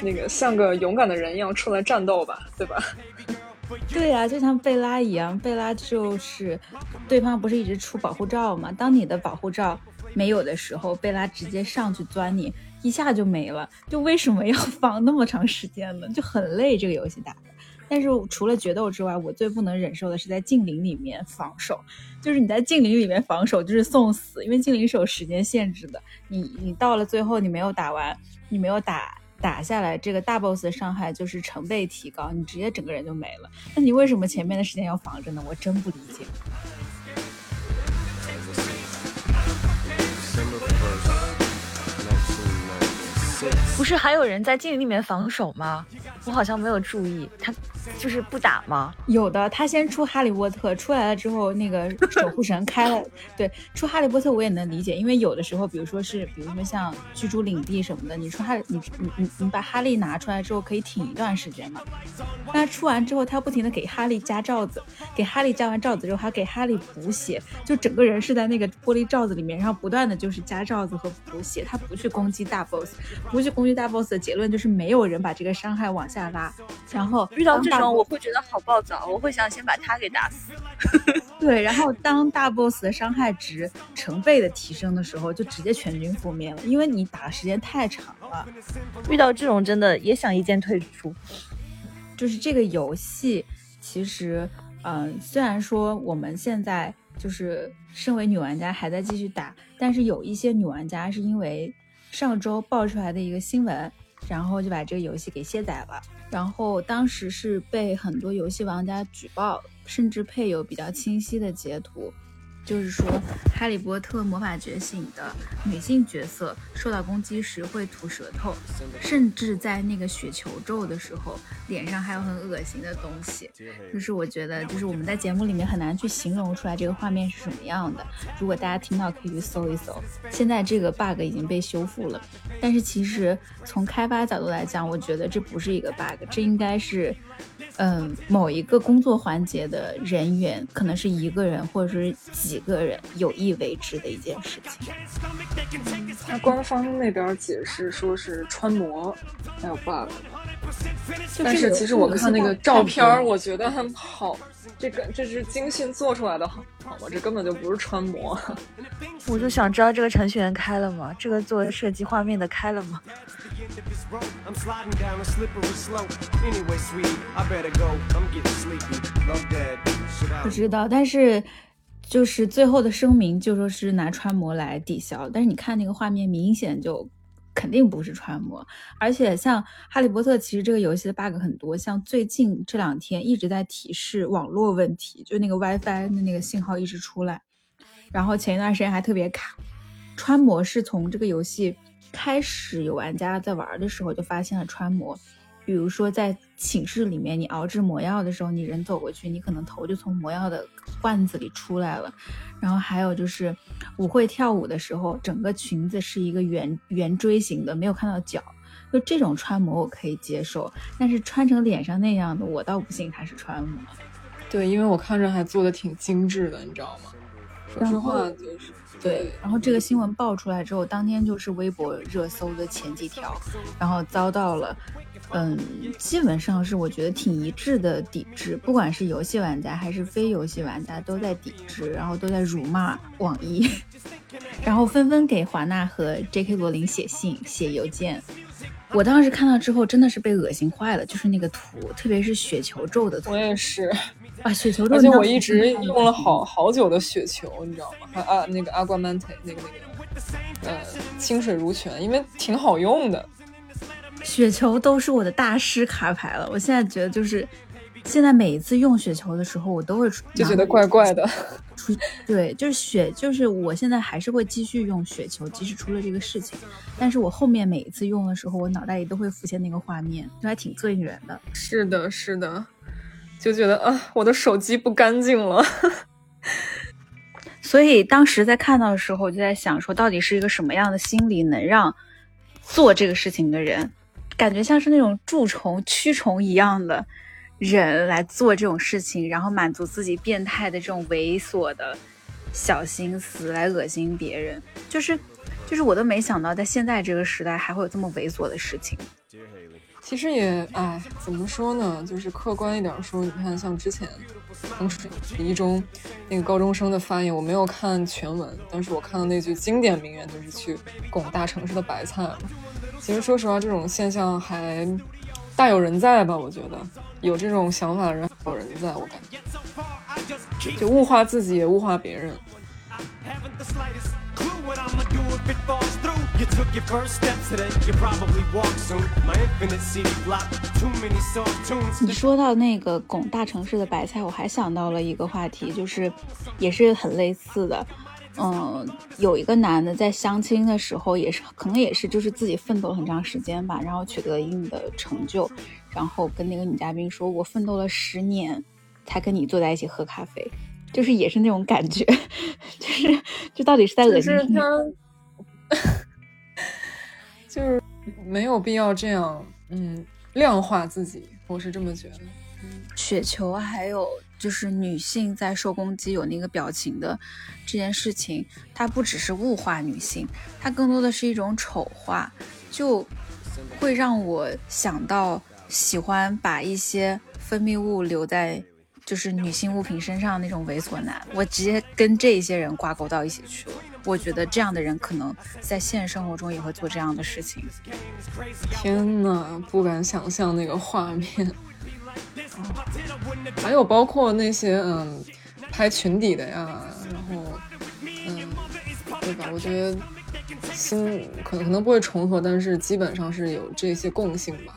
S2: 那个像个勇敢的人一样出来战斗吧，对吧？
S1: 对呀，就像贝拉一样，贝拉就是对方不是一直出保护罩吗？当你的保护罩没有的时候，贝拉直接上去钻你。一下就没了，就为什么要防那么长时间呢？就很累这个游戏打的。但是除了决斗之外，我最不能忍受的是在禁灵里面防守。就是你在禁灵里面防守就是送死，因为禁灵是有时间限制的。你你到了最后你没有打完，你没有打打下来，这个大 boss 的伤害就是成倍提高，你直接整个人就没了。那你为什么前面的时间要防着呢？我真不理解。
S3: 不是还有人在镜里面防守吗？我好像没有注意，他就是不打吗？
S1: 有的，他先出哈利波特出来了之后，那个守护神开了。对，出哈利波特我也能理解，因为有的时候，比如说是，比如说像居住领地什么的，你出哈，你你你你把哈利拿出来之后，可以挺一段时间嘛。那出完之后，他不停的给哈利加罩子，给哈利加完罩子之后，还给哈利补血，就整个人是在那个玻璃罩子里面，然后不断的就是加罩子和补血，他不去攻击大 boss。不去攻击大 boss 的结论就是没有人把这个伤害往下拉，然后
S3: 遇到这种我会觉得好暴躁，我会想先把他给打死。
S1: 对，然后当大 boss 的伤害值成倍的提升的时候，就直接全军覆灭了，因为你打的时间太长了。
S3: 遇到这种真的也想一键退出。
S1: 就是这个游戏，其实，嗯，虽然说我们现在就是身为女玩家还在继续打，但是有一些女玩家是因为。上周爆出来的一个新闻，然后就把这个游戏给卸载了。然后当时是被很多游戏玩家举报，甚至配有比较清晰的截图。就是说，《哈利波特魔法觉醒》的女性角色受到攻击时会吐舌头，甚至在那个雪球咒的时候，脸上还有很恶心的东西。就是我觉得，就是我们在节目里面很难去形容出来这个画面是什么样的。如果大家听到，可以去搜一搜。现在这个 bug 已经被修复了，但是其实从开发角度来讲，我觉得这不是一个 bug，这应该是。嗯，某一个工作环节的人员可能是一个人或者是几个人有意为之的一件事情。
S2: 他官方那边解释说是穿模，还有 bug。但是其实我看那个照片，我觉得很好，这个这是精心做出来的，好好吗？这根本就不是穿模。
S3: 我就想知道这个程序员开了吗？这个做设计画面的开了吗？
S1: 不知道，但是就是最后的声明就说是拿穿模来抵消，但是你看那个画面，明显就。肯定不是穿模，而且像《哈利波特》，其实这个游戏的 bug 很多，像最近这两天一直在提示网络问题，就那个 WiFi 的那个信号一直出来，然后前一段时间还特别卡。穿模是从这个游戏开始有玩家在玩的时候就发现了穿模。比如说，在寝室里面，你熬制魔药的时候，你人走过去，你可能头就从魔药的罐子里出来了。然后还有就是舞会跳舞的时候，整个裙子是一个圆圆锥形的，没有看到脚。就这种穿模我可以接受，但是穿成脸上那样的，我倒不信它是穿模。
S2: 对，因为我看着还做的挺精致的，你知道吗？说实话，就是
S1: 对。然后这个新闻爆出来之后，当天就是微博热搜的前几条，然后遭到了。嗯，基本上是我觉得挺一致的抵制，不管是游戏玩家还是非游戏玩家都在抵制，然后都在辱骂网易，然后纷纷给华纳和 J.K. 罗琳写信、写邮件。我当时看到之后真的是被恶心坏了，就是那个图，特别是雪球咒的图。
S2: 我也是，
S1: 啊，雪球咒，
S2: 而且我一直用了好好久的雪球，你知道吗？还啊，那个阿瓜曼特，那个那个，呃，清水如泉，因为挺好用的。
S1: 雪球都是我的大师卡牌了，我现在觉得就是，现在每一次用雪球的时候，我都会
S2: 就觉得怪怪的。
S1: 出对，就是雪，就是我现在还是会继续用雪球，即使出了这个事情，但是我后面每一次用的时候，我脑袋里都会浮现那个画面，就还挺膈应人的。
S2: 是的，是的，就觉得啊，我的手机不干净了。
S1: 所以当时在看到的时候，我就在想说，到底是一个什么样的心理，能让做这个事情的人。感觉像是那种蛀虫、蛆虫一样的人来做这种事情，然后满足自己变态的这种猥琐的小心思，来恶心别人。就是，就是我都没想到，在现在这个时代还会有这么猥琐的事情。
S2: 其实也，哎，怎么说呢？就是客观一点说，你看，像之前衡水一中那个高中生的发言，我没有看全文，但是我看到那句经典名言，就是去拱大城市的白菜。其实说实话，这种现象还大有人在吧？我觉得有这种想法的人有人在，我感觉就物化自己，也物化别人。
S1: 你说到那个拱大城市的白菜，我还想到了一个话题，就是也是很类似的。嗯，有一个男的在相亲的时候，也是可能也是就是自己奋斗了很长时间吧，然后取得一定的成就，然后跟那个女嘉宾说：“我奋斗了十年，才跟你坐在一起喝咖啡。”就是也是那种感觉，就是这到底是在恶心
S2: 他？就是没有必要这样，嗯，量化自己，我是这么觉得。
S1: 雪球还有。就是女性在受攻击有那个表情的这件事情，它不只是物化女性，它更多的是一种丑化，就会让我想到喜欢把一些分泌物留在就是女性物品身上那种猥琐男，我直接跟这些人挂钩到一起去了。我觉得这样的人可能在现实生活中也会做这样的事情。
S2: 天呐，不敢想象那个画面。还有包括那些嗯，拍裙底的呀，然后嗯，对吧？我觉得心可能可能不会重合，但是基本上是有这些共性吧。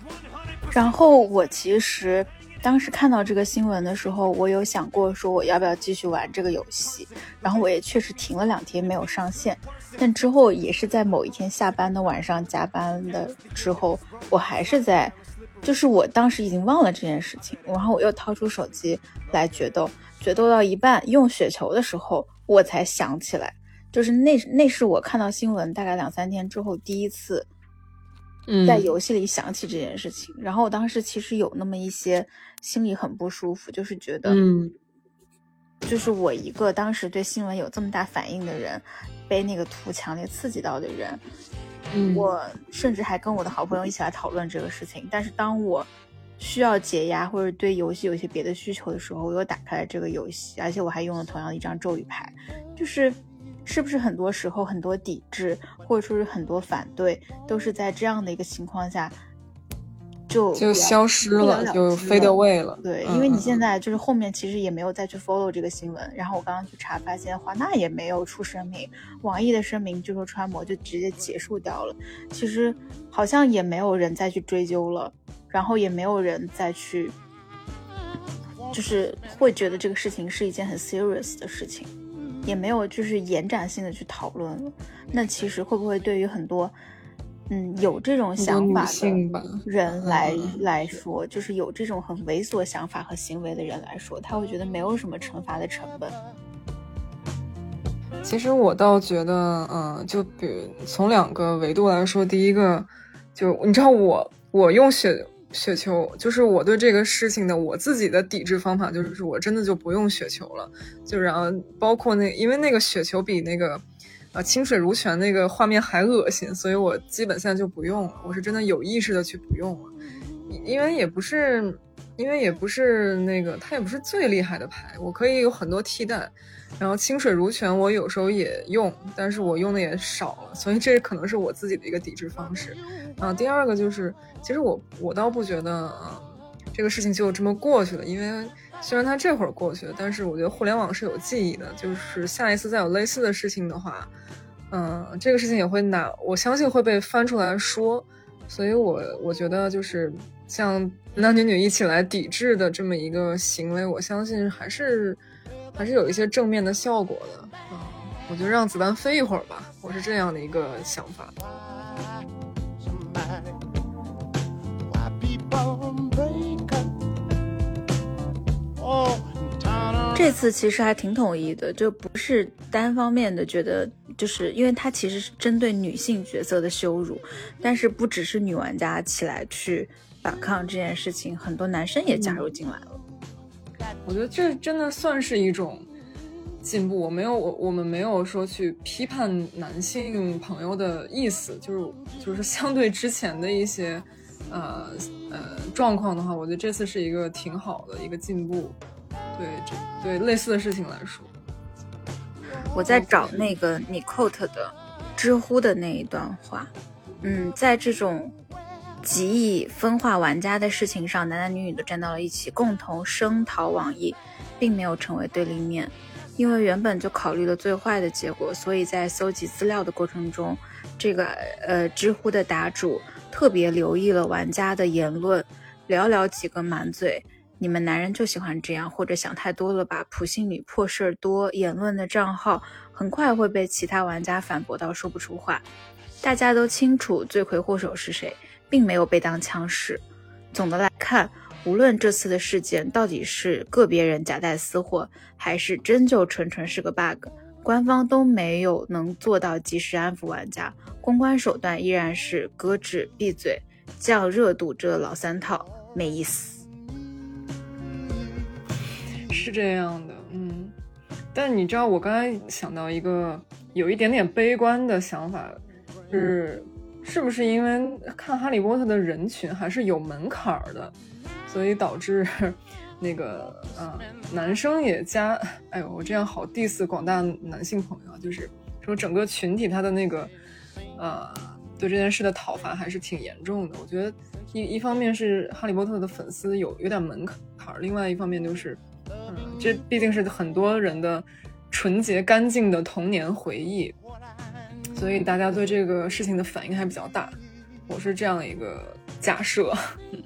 S1: 然后我其实当时看到这个新闻的时候，我有想过说我要不要继续玩这个游戏，然后我也确实停了两天没有上线，但之后也是在某一天下班的晚上加班的之后，我还是在。就是我当时已经忘了这件事情，然后我又掏出手机来决斗，决斗到一半用雪球的时候，我才想起来，就是那那是我看到新闻大概两三天之后第一次，在游戏里想起这件事情。然后我当时其实有那么一些心里很不舒服，就是觉得，
S2: 嗯，
S1: 就是我一个当时对新闻有这么大反应的人，被那个图强烈刺激到的人。我甚至还跟我的好朋友一起来讨论这个事情。但是当我需要解压或者对游戏有些别的需求的时候，我又打开了这个游戏，而且我还用了同样的一张咒语牌，就是是不是很多时候很多抵制或者说是很多反对，都是在这样的一个情况下就
S2: 就消失了，就
S1: 之
S2: fade
S1: 了
S2: away 了。
S1: 对，
S2: 嗯
S1: 因为你
S2: 嗯
S1: 现在就是后面其实也没有再去 follow 这个新闻，然后我刚刚去查发现华纳也没有出声明，网易的声明就说穿模就直接结束掉了，其实好像也没有人再去追究了，然后也没有人再去，就是会觉得这个事情是一件很 serious 的事情，也没有就是延展性的去讨论了。那其实会不会对于很多嗯有这种想法的人来、
S2: 嗯
S1: 来说，就是有这种很猥琐想法和行为的人来说，他会觉得没有什么惩罚的成本。
S2: 其实我倒觉得，嗯、就比如从两个维度来说，第一个，就你知道我我用雪雪球，就是我对这个事情的我自己的抵制方法，就是我真的就不用雪球了，就然后包括那因为那个雪球比那个。啊，清水如泉那个画面还恶心，所以我基本现在就不用了。我是真的有意识的去不用了，因为也不是，因为也不是那个，它也不是最厉害的牌，我可以有很多替代。然后清水如泉我有时候也用，但是我用的也少了，所以这可能是我自己的一个抵制方式。啊，第二个就是，其实我我倒不觉得，这个事情就这么过去了，因为虽然它这会儿过去了，但是我觉得互联网是有记忆的，就是下一次再有类似的事情的话，嗯，这个事情也会拿，我相信会被翻出来说，所以我我觉得就是像男女女一起来抵制的这么一个行为，我相信还是还是有一些正面的效果的。嗯，我就让子弹飞一会儿吧，我是这样的一个想法。
S1: 这次其实还挺统一的，就不是单方面的觉得，就是因为它其实是针对女性角色的羞辱，但是不只是女玩家起来去反抗这件事情，很多男生也加入进来了。
S2: 我觉得这真的算是一种进步。我没有，我我们没有说去批判男性朋友的意思，就是就是相对之前的一些呃呃状况的话，我觉得这次是一个挺好的一个进步。对这对类似的事情来说，
S1: 我在找那个你 quote 的知乎的那一段话，嗯，在这种极易分化玩家的事情上，男男女女都站到了一起，共同声讨网易，并没有成为对立面。因为原本就考虑了最坏的结果，所以在搜集资料的过程中，这个呃知乎的答主特别留意了玩家的言论，寥寥几个满嘴“你们男人就喜欢这样”或者“想太多了吧”“普信女破事儿多”言论的账号，很快会被其他玩家反驳到说不出话。大家都清楚罪魁祸首是谁，并没有被当枪使。总的来看，无论这次的事件到底是个别人夹带私货，还是真就纯纯是个 bug，官方都没有能做到及时安抚玩家，公关手段依然是搁置、闭嘴、降热度这老三套，没意思。
S2: 是这样的，嗯。但你知道，我刚才想到一个有一点点悲观的想法，是是不是因为看《哈利波特》的人群还是有门槛儿的，所以导致那个呃男生也加，哎呦，我这样好 diss 广大男性朋友啊，就是说整个群体他的那个呃对这件事的讨伐还是挺严重的。我觉得一一方面是《哈利波特》的粉丝有有点门槛，另外一方面就是。嗯，这毕竟是很多人的纯洁干净的童年回忆，所以大家对这个事情的反应还比较大。我是这样一个假设。
S1: 嗯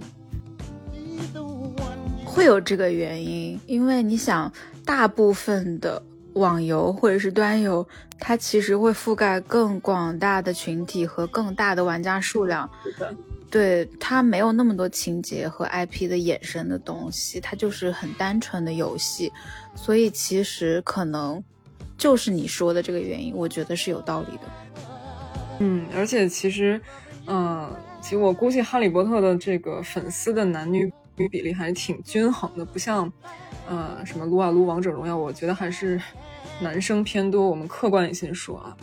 S1: 会有这个原因，因为你想，大部分的网游或者是端游，它其实会覆盖更广大的群体和更大的玩家数量。对它没有那么多情节和 IP 的衍生的东西，它就是很单纯的游戏，所以其实可能就是你说的这个原因，我觉得是有道理的。
S2: 嗯，而且其实，嗯、其实我估计《哈利波特》的这个粉丝的男女女女比例还是挺均衡的，不像，呃，什么撸啊撸、王者荣耀，我觉得还是男生偏多。我们客观一些说啊。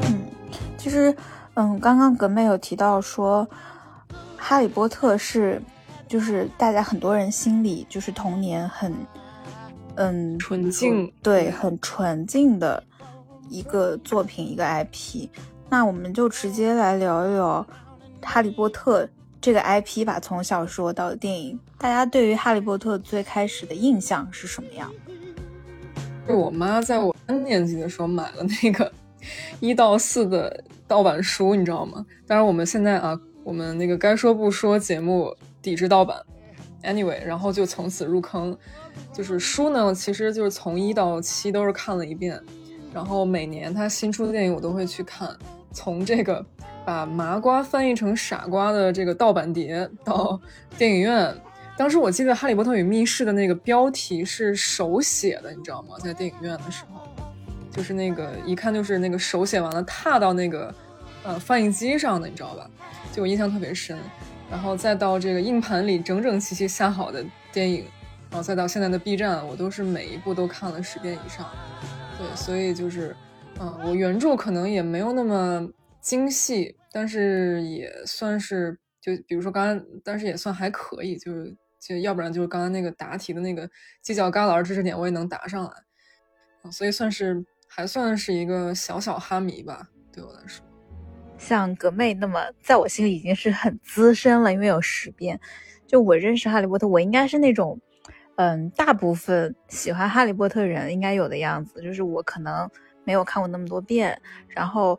S1: 嗯，其实，嗯，刚刚格妹有提到说，哈利波特是，就是大家很多人心里就是童年很，嗯，
S2: 纯净，
S1: 对，很纯净的。一个作品，一个 IP。那我们就直接来聊一聊《哈利波特》这个 IP 吧，从小说到电影，大家对于《哈利波特》最开始的印象是什么样？
S2: 是我妈在我三年级的时候买了那个一到四的盗版书，你知道吗？当然我们现在啊，我们那个该说不说节目抵制盗版。Anyway，然后就从此入坑。就是书呢，其实就是从一到七都是看了一遍，然后每年他新出的电影我都会去看。从这个把麻瓜翻译成傻瓜的这个盗版碟到电影院，当时我记得《哈利波特与密室》的那个标题是手写的，你知道吗？在电影院的时候，就是那个一看就是那个手写完了踏到那个呃放映机上的，你知道吧？就我印象特别深。然后再到这个硬盘里整整齐齐下好的电影。然后再到现在的 B 站，我都是每一部都看了十遍以上。对，所以就是，嗯，我原著可能也没有那么精细，但是也算是，就比如说刚刚，但是也算还可以，就是就要不然就是刚刚那个答题的那个犄角旮旯知识点我也能答上来，所以算是还算是一个小小哈迷吧，对我来说。
S1: 像格妹那么，在我心里已经是很资深了，因为有十遍。就我认识哈利波特，我应该是那种。嗯，大部分喜欢哈利波特人应该有的样子，就是我可能没有看过那么多遍。然后，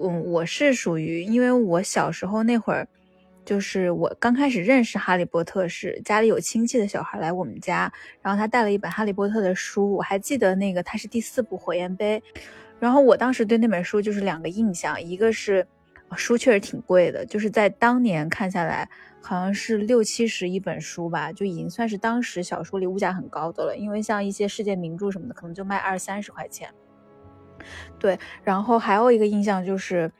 S1: 嗯，我是属于，因为我小时候那会儿，就是我刚开始认识哈利波特是家里有亲戚的小孩来我们家，然后他带了一本哈利波特的书，我还记得那个他是第四部火焰杯。然后我当时对那本书就是两个印象，一个是书确实挺贵的，就是在当年看下来。好像是六七十一本书吧，就已经算是当时小说里物价很高的了。因为像一些世界名著什么的，可能就卖二三十块钱。对，然后还有一个印象就是，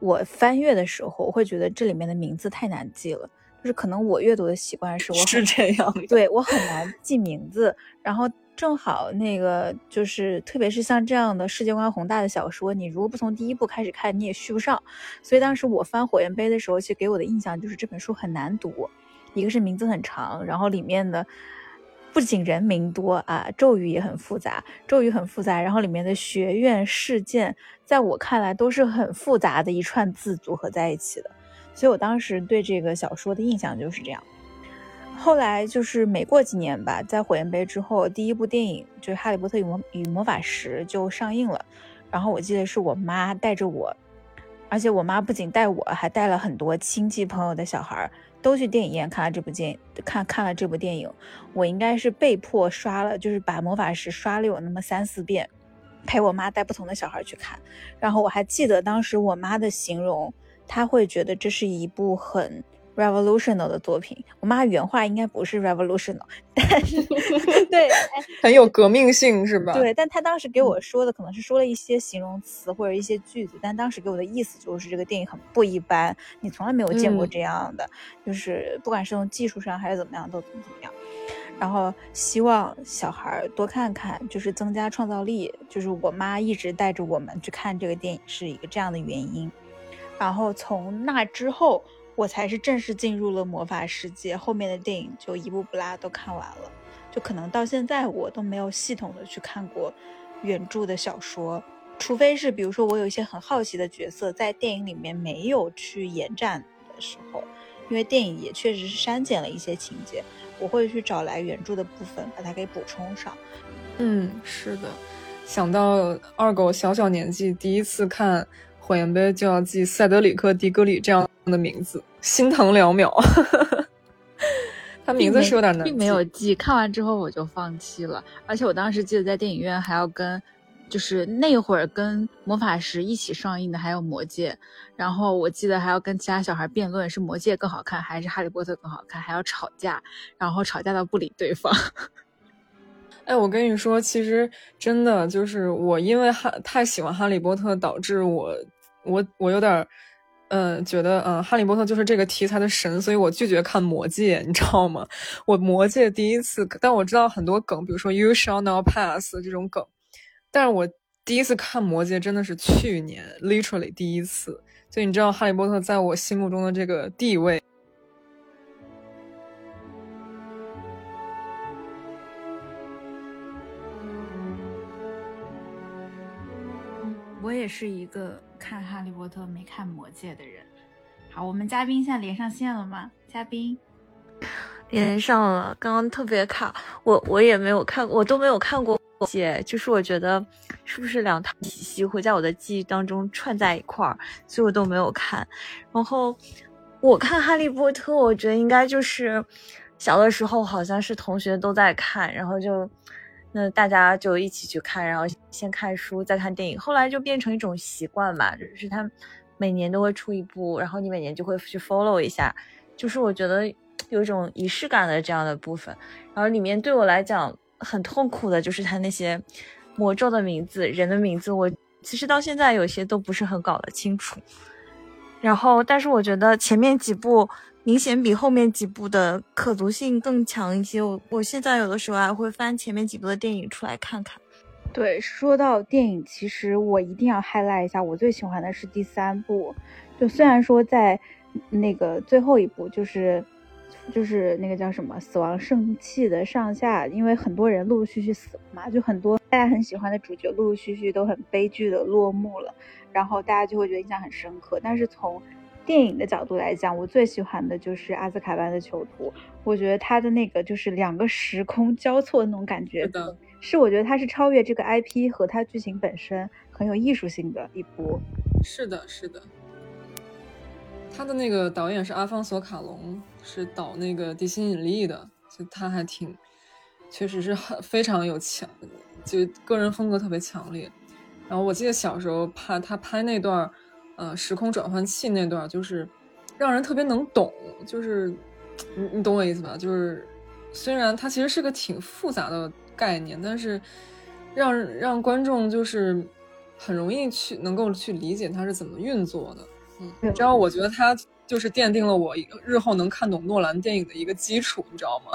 S1: 我翻阅的时候，我会觉得这里面的名字太难记了。就是可能我阅读的习惯是我
S2: 是这样，
S1: 对我很难记名字，然后。正好那个就是，特别是像这样的世界观宏大的小说，你如果不从第一部开始看，你也续不上。所以当时我翻《火焰杯》的时候，其实给我的印象就是这本书很难读，一个是名字很长，然后里面的不仅人名多啊，咒语也很复杂，咒语很复杂，然后里面的学院事件，在我看来都是很复杂的一串字组合在一起的。所以我当时对这个小说的印象就是这样。后来就是每过几年吧，在火焰杯之后，第一部电影就是《哈利波特与魔与魔法石》就上映了。然后我记得是我妈带着我，而且我妈不仅带我，还带了很多亲戚朋友的小孩，都去电影院看了这部电影看看了这部电影。我应该是被迫刷了，就是把魔法石刷了有那么三四遍，陪我妈带不同的小孩去看。然后我还记得当时我妈的形容，她会觉得这是一部很。Revolutional 的作品，我妈原话应该不是 revolutional，但是 对，
S2: 很有革命性是吧？
S1: 对，但她当时给我说的可能是说了一些形容词或者一些句子，但当时给我的意思就是这个电影很不一般，你从来没有见过这样的，就是不管是从技术上还是怎么样都怎么怎么样。然后希望小孩多看看，就是增加创造力，就是我妈一直带着我们去看这个电影是一个这样的原因。然后从那之后。我才是正式进入了魔法世界，后面的电影就一部不拉都看完了，就可能到现在我都没有系统的去看过原著的小说，除非是比如说我有一些很好奇的角色在电影里面没有去延展的时候，因为电影也确实是删减了一些情节，我会去找来原著的部分把它给补充上。
S2: 嗯，是的，想到二狗小小年纪第一次看。火焰杯就要记塞德里克·迪格里这样的名字，心疼两秒。他名字是有点难，
S1: 并没有记。看完之后我就放弃了。而且我当时记得在电影院还要跟，就是那会儿跟魔法石一起上映的还有魔戒，然后我记得还要跟其他小孩辩论是魔戒更好看还是哈利波特更好看，还要吵架，然后吵架到不理对方。
S2: 哎，我跟你说，其实真的就是我因为哈太喜欢哈利波特，导致我。我我有点，嗯，觉得嗯，哈利波特就是这个题材的神，所以我拒绝看魔戒，你知道吗？我魔戒第一次，但我知道很多梗，比如说 You shall not pass 这种梗，但是我第一次看《魔戒》真的是去年，literally 第一次。所以你知道《哈利波特》在我心目中的这个地位。
S1: 我也是一个看《哈利波特》没看《魔戒》的人。好，我们嘉宾现在连上线了吗？嘉宾
S3: 连上了，刚刚特别卡，我我也没有看，我都没有看过《魔戒》，就是我觉得是不是两套体系会在我的记忆当中串在一块儿，所以我都没有看。然后我看《哈利波特》，我觉得应该就是小的时候好像是同学都在看，然后就那大家就一起去看，然后先看书再看电影，后来就变成一种习惯吧，就是他每年都会出一部，然后你每年就会去 follow 一下，就是我觉得有一种仪式感的这样的部分。然后里面对我来讲很痛苦的就是他那些魔咒的名字、人的名字，我其实到现在有些都不是很搞得清楚。然后，但是我觉得前面几部明显比后面几部的可读性更强一些。我我现在有的时候还会翻前面几部的电影出来看看。
S1: 对，说到电影，其实我一定要 highlight 一下，我最喜欢的是第三部。就虽然说在那个最后一部，就是就是那个叫什么死亡圣器的上下，因为很多人陆陆续续死了嘛，就很多大家很喜欢的主角陆陆续续都很悲剧的落幕了，然后大家就会觉得印象很深刻。但是从电影的角度来讲，我最喜欢的就是阿兹卡班的囚徒，我觉得他的那个就是两个时空交错的那种感觉
S2: 是的，
S1: 是我觉得他是超越这个 IP 和他剧情本身很有艺术性的一部。
S2: 是的，是的。他的那个导演是阿方索卡隆，是导那个《地心引力》的，就他还挺，确实是很非常有强，就个人风格特别强烈。然后我记得小时候拍他拍那段儿，呃，时空转换器那段，就是让人特别能懂，就是你你懂我意思吧？就是虽然它其实是个挺复杂的概念，但是让让观众就是很容易去能够去理解它是怎么运作的。嗯，你知道，我觉得它就是奠定了我日后能看懂诺兰电影的一个基础，你知道吗？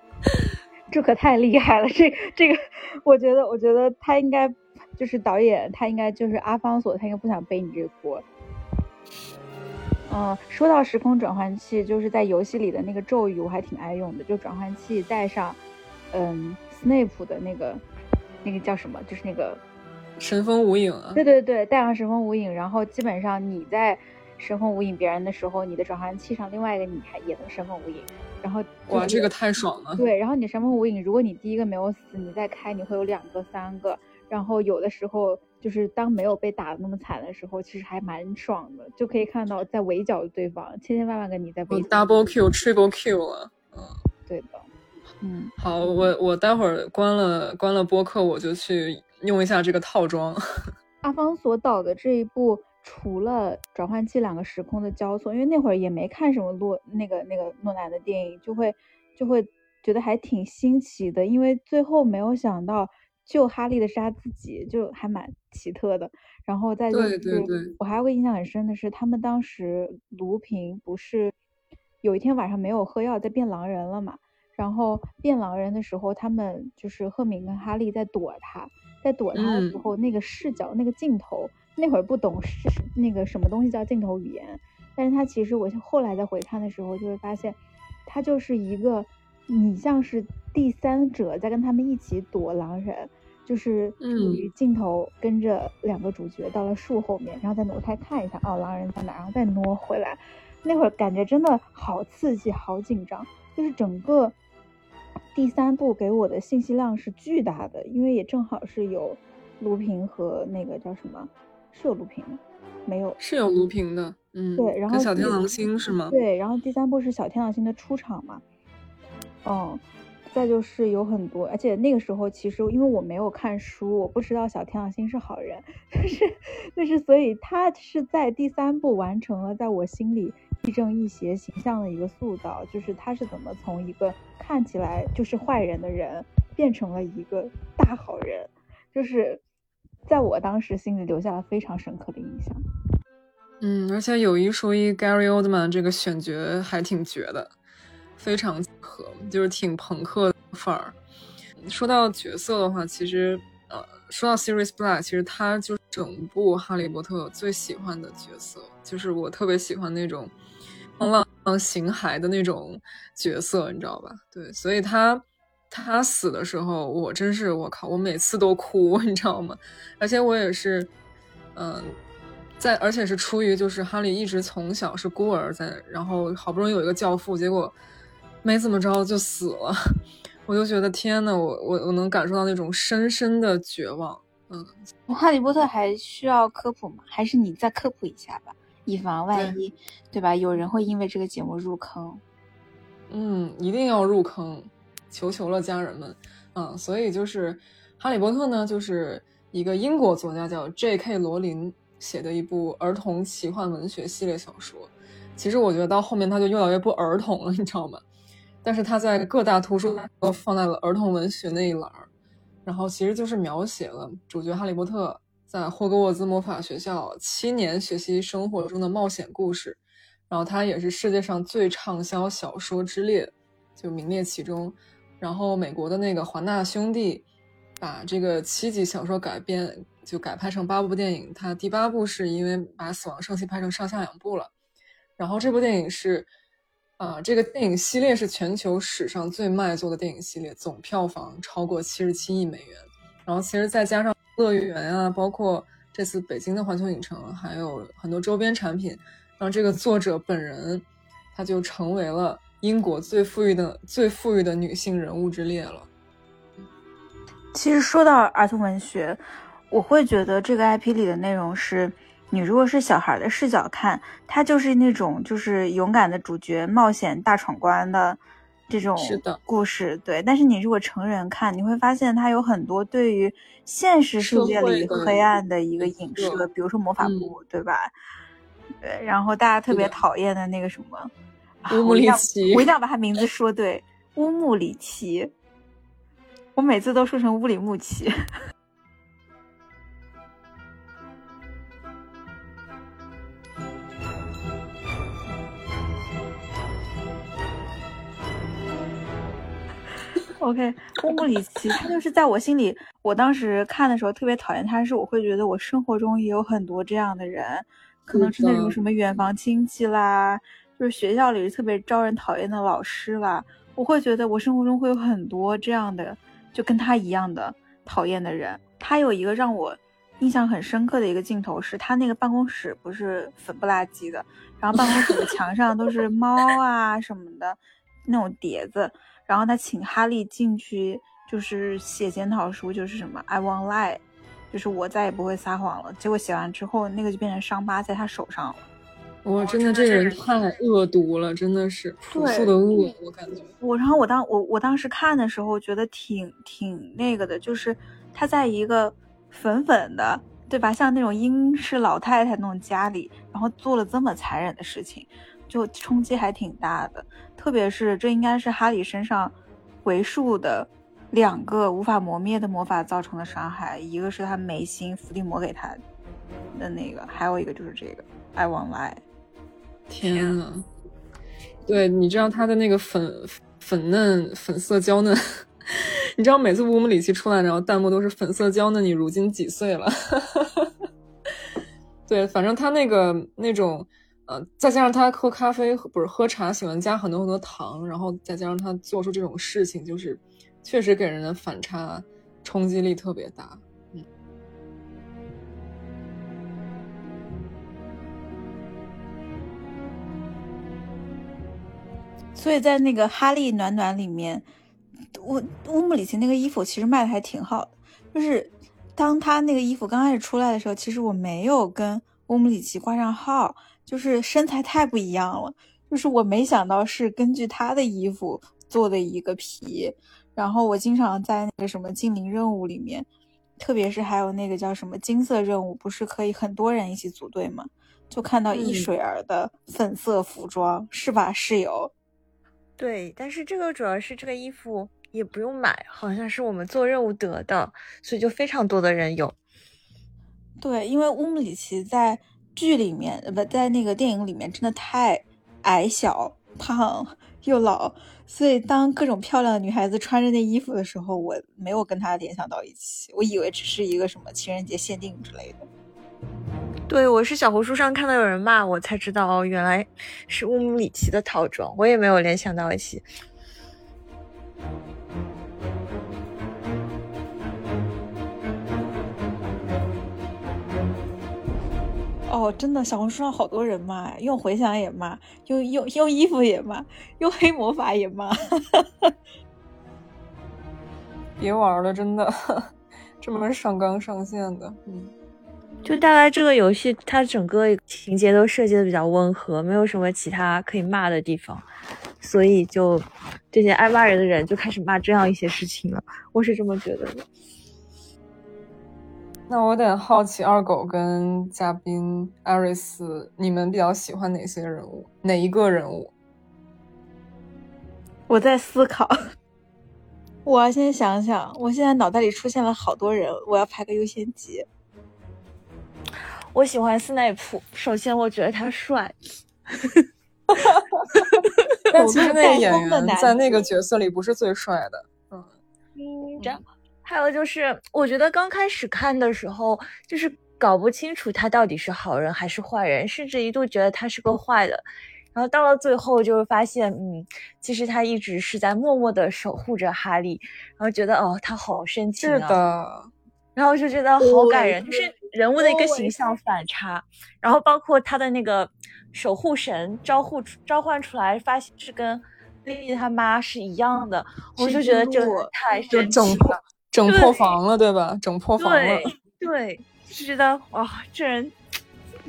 S1: 这可太厉害了！这这个，我觉得，我觉得他应该就是导演，他应该就是阿方索，他应该不想背你这个锅。嗯，说到时空转换器，就是在游戏里的那个咒语，我还挺爱用的，就转换器带上，嗯，斯内普的那个那个叫什么，就是那个
S2: 神风无影啊，
S1: 对对对，带上神风无影，然后基本上你在神风无影别人的时候，你的转换器上另外一个你还也能神风无影，然后就
S2: 哇，这个太爽了。
S1: 对，然后你神风无影，如果你第一个没有死，你再开你会有两个、三个，然后有的时候就是当没有被打的那么惨的时候，其实还蛮爽的，就可以看到在围剿对方，千千万万个你在围剿。
S2: double kill、triple kill 了。
S1: 对的，嗯，
S2: 好，我我待会儿关了关了播客，我就去用一下这个套装。
S1: 阿方索导的这一部，除了转换器两个时空的交错，因为那会儿也没看什么诺那个那个诺兰的电影，就会就会觉得还挺新奇的，因为最后没有想到救哈利的是他自己，就还蛮奇特的。然后再就
S2: 对
S1: 是
S2: 对对
S1: 我还有个印象很深的是，他们当时卢平不是有一天晚上没有喝药，在变狼人了嘛？然后变狼人的时候，他们就是赫敏跟哈利在躲他，在躲他的时
S2: 嗯
S1: 候，那个视角、那个镜头，那会儿不懂是那个什么东西叫镜头语言，但是他其实我后来再回看的时候，就会发现，他就是一个你像是第三者在跟他们一起躲狼人，就是属
S2: 嗯
S1: 于镜头跟着两个主角到了树后面，然后再挪开看一下，哦，狼人在哪，然后再挪回来，那会儿感觉真的好刺激，好紧张，就是整个第三部给我的信息量是巨大的，因为也正好是有卢平和那个叫什么，是有卢平吗？没有，
S2: 是有卢平的，嗯，
S1: 对然后
S2: 小天狼星是吗？
S1: 对，然后第三部是小天狼星的出场嘛，嗯，再就是有很多，而且那个时候其实因为我没有看书，我不知道小天狼星是好人，就是就是所以他是在第三部完成了在我心里亦正亦邪形象的一个塑造，就是他是怎么从一个看起来就是坏人的人变成了一个大好人，就是在我当时心里留下了非常深刻的印象。
S2: 嗯，而且有一说一，Gary Oldman 这个选角还挺绝的，非常合，就是挺朋克范儿。说到角色的话，其实呃，说到 Sirius Black，其实他就是整部《哈利波特》最喜欢的角色，就是我特别喜欢那种浪浪形骸的那种角色，你知道吧？对，所以他他死的时候，我真是我靠，我每次都哭，你知道吗？而且我也是，嗯、在而且是出于就是哈利一直从小是孤儿在，然后好不容易有一个教父，结果没怎么着就死了，我就觉得天呐，我我我能感受到那种深深的绝望。嗯，
S1: 哈利波特还需要科普吗？还是你再科普一下吧，以防万一，对吧？有人会因为这个节目入坑。
S2: 嗯，一定要入坑，求求了家人们。嗯，所以就是《哈利波特》呢，就是一个英国作家叫 J.K. 罗琳写的一部儿童奇幻文学系列小说。其实我觉得到后面他就越来越不儿童了，你知道吗？但是他在各大图书都放在了儿童文学那一栏儿，然后其实就是描写了主角哈利波特在霍格沃兹魔法学校七年学习生活中的冒险故事。然后它也是世界上最畅销小说之列，就名列其中。然后美国的那个华纳兄弟把这个七集小说改编，就改拍成八部电影。它第八部是因为把《死亡圣器》拍成上下两部了。然后这部电影是，啊、这个电影系列是全球史上最卖座的电影系列，总票房超过七十七亿美元。然后其实再加上乐园啊，包括这次北京的环球影城，还有很多周边产品。让这个作者本人，她就成为了英国最富裕的、最富裕的女性人物之列了。
S1: 其实说到儿童文学，我会觉得这个 IP 里的内容是，你如果是小孩的视角看，他就是那种就是勇敢的主角冒险大闯关的这种故事，对。但是你如果成人看，你会发现他有很多对于现实世界里黑暗的一个影
S2: 影射
S1: 射，比如说魔法部，对吧？对，然后大家特别讨厌的那个什么，啊
S2: 乌姆
S1: 我一定要
S2: 里奇
S1: 我一定要把他名字说对，乌木里奇。我每次都说成乌里木齐。OK，乌木里奇，他就是在我心里，我当时看的时候特别讨厌他，是我会觉得我生活中也有很多这样的人，可能是那种什么远房亲戚啦，就是学校里特别招人讨厌的老师啦，我会觉得我生活中会有很多这样的，就跟他一样的讨厌的人。他有一个让我印象很深刻的一个镜头是，他那个办公室不是粉不拉几的，然后办公室的墙上都是猫啊什么的那种碟子，然后他请哈利进去，就是写检讨书，就是什么 I won't lie，就是我再也不会撒谎了。结果写完之后，那个就变成伤疤在他手上了。
S2: 哇，真的这个人太恶毒了，真的是朴
S1: 对
S2: 素的恶，我感觉。
S1: 我然后我当我我当时看的时候，觉得挺挺那个的，就是他在一个粉粉的，对吧？像那种英式老太太那种家里，然后做了这么残忍的事情，就冲击还挺大的。特别是这应该是哈利身上为数的两个无法磨灭的魔法造成的伤害，一个是他眉心伏地魔给他的那个，还有一个就是这个 I won't lie。
S2: 天啊，对，你知道他的那个粉粉嫩、粉色娇嫩，你知道每次乌姆里奇出来，然后弹幕都是粉色娇嫩，你如今几岁了？对，反正他那个那种，呃，再加上他喝咖啡不是喝茶喜欢加很多很多糖，然后再加上他做出这种事情，就是确实给人的反差冲击力特别大。
S1: 嗯所以在那个哈利暖暖里面，乌乌姆里奇那个衣服其实卖的还挺好的。就是当他那个衣服刚开始出来的时候，其实我没有跟乌姆里奇挂上号，就是身材太不一样了。就是我没想到是根据他的衣服做的一个皮。然后我经常在那个什么精灵任务里面，特别是还有那个叫什么金色任务，不是可以很多人一起组队吗？就看到一
S2: 嗯
S1: 水儿的粉色服装，是吧，室友？
S3: 对，但是这个主要是这个衣服也不用买，好像是我们做任务得的，所以就非常多的人有。
S1: 对，因为乌姆里奇在剧里面，呃，不在那个电影里面真的太矮小、胖，又老，所以当各种漂亮的女孩子穿着那衣服的时候，我没有跟他联想到一起，我以为只是一个什么情人节限定之类的。
S3: 对，我是小红书上看到有人骂我，才知道哦，原来是乌姆里奇的套装，我也没有联想到一起。
S1: 哦，真的，小红书上好多人骂呀，用回响也骂，用用用衣服也骂，用黑魔法也骂。
S2: 别玩了，真的，这么上纲上线的，嗯。
S3: 就大概这个游戏，它整个情节都设计的比较温和，没有什么其他可以骂的地方，所以就这些爱骂人的人就开始骂这样一些事情了。我是这么觉得的。
S2: 那我有点好奇，二狗跟嘉宾艾瑞斯，你们比较喜欢哪些人物？哪一个人物？
S1: 我在思考，我要先想想。我现在脑袋里出现了好多人，我要排个优先级。
S3: 我喜欢斯内普，首先我觉得他帅。
S2: 但其实那个演员在那个角色里不是最帅的。嗯
S3: 嗯，这样。还有就是，我觉得刚开始看的时候，就是搞不清楚他到底是好人还是坏人，甚至一度觉得他是个坏的。然后到了最后，就会发现，嗯，其实他一直是在默默的守护着哈利。然后觉得，哦，他好深情
S2: 啊。是的。
S3: 然后就觉得好感人，就是人物的一个形象反差，然后包括他的那个守护神召呼召唤出来，发现是跟莉莉他妈是一样的，我就觉得这个太神
S2: 奇了，整破防了，对吧？整破防了，
S3: 对，就觉得哇，这人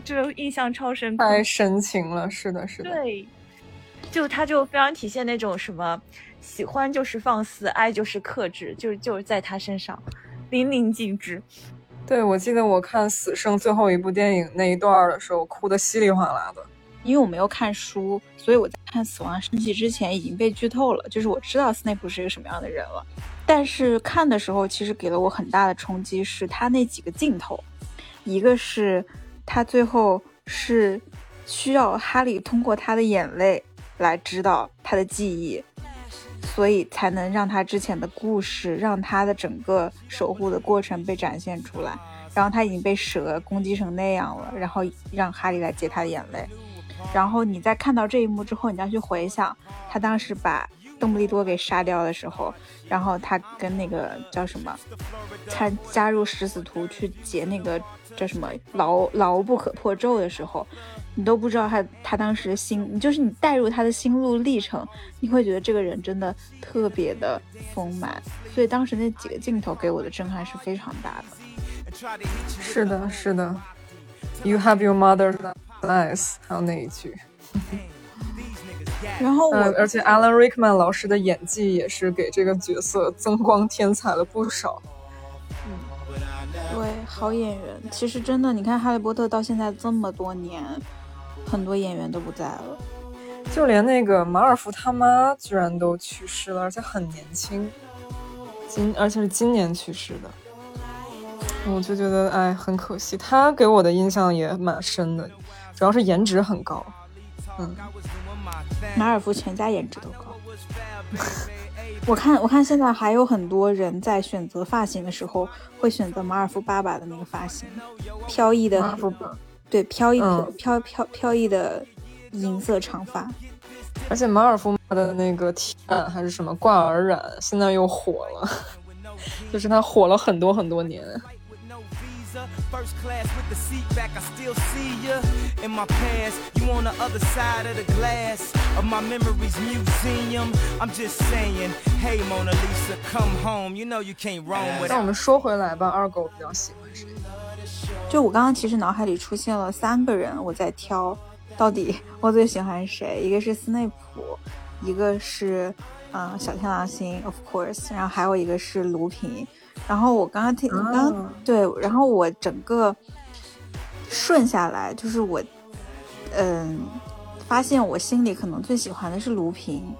S3: 就印象超深，
S2: 太深情了，是的，是的，
S3: 对，就他就非常体现那种什么喜欢就是放肆，爱就是克制，就就是在他身上。淋漓尽致。
S2: 对，我记得我看《死生》最后一部电影那一段的时候，哭的稀里哗啦的。
S1: 因为我没有看书，所以我在看《死亡升级》之前已经被剧透了，就是我知道斯内普是一个什么样的人了。但是看的时候，其实给了我很大的冲击，是他那几个镜头，一个是他最后是需要哈利通过他的眼泪来知道他的记忆。所以才能让他之前的故事，让他的整个守护的过程被展现出来。然后他已经被蛇攻击成那样了，然后让哈利来接他的眼泪。然后你在看到这一幕之后，你再去回想他当时把邓布利多给杀掉的时候，然后他跟那个叫什么，他加入食死徒去解那个叫什么牢牢不可破咒的时候。你都不知道他他当时的心，你就是你带入他的心路历程，你会觉得这个人真的特别的丰满，所以当时那几个镜头给我的震撼是非常大的。
S2: 是的，是的，You have your mother's eyes，还有那一句。
S1: 然后我，
S2: 而且 Alan Rickman 老师的演技也是给这个角色增光添彩了不少。
S1: 嗯，对，好演员。其实真的，你看《哈利波特》到现在这么多年。很多演员都不在了，
S2: 就连那个马尔福他妈居然都去世了，而且很年轻，今而且是今年去世的，我就觉得哎很可惜。他给我的印象也蛮深的，主要是颜值很高。嗯，
S1: 马尔福全家颜值都高。我看我看现在还有很多人在选择发型的时候会选择马尔福爸爸的那个发型，飘逸的。对，飘逸的飘飘飘逸的银色长发，
S2: 而且马尔福的那个提染还是什么挂耳染，现在又火了，就是它火了很多很多年。那我们说回来吧，二狗比较喜欢谁？
S1: 就我刚刚其实脑海里出现了三个人，我在挑，到底我最喜欢谁？一个是斯内普，一个是嗯小天狼星，of course，然后还有一个是卢平。然后我刚刚听，刚对，然后我整个顺下来，就是我嗯发现我心里可能最喜欢的是卢平。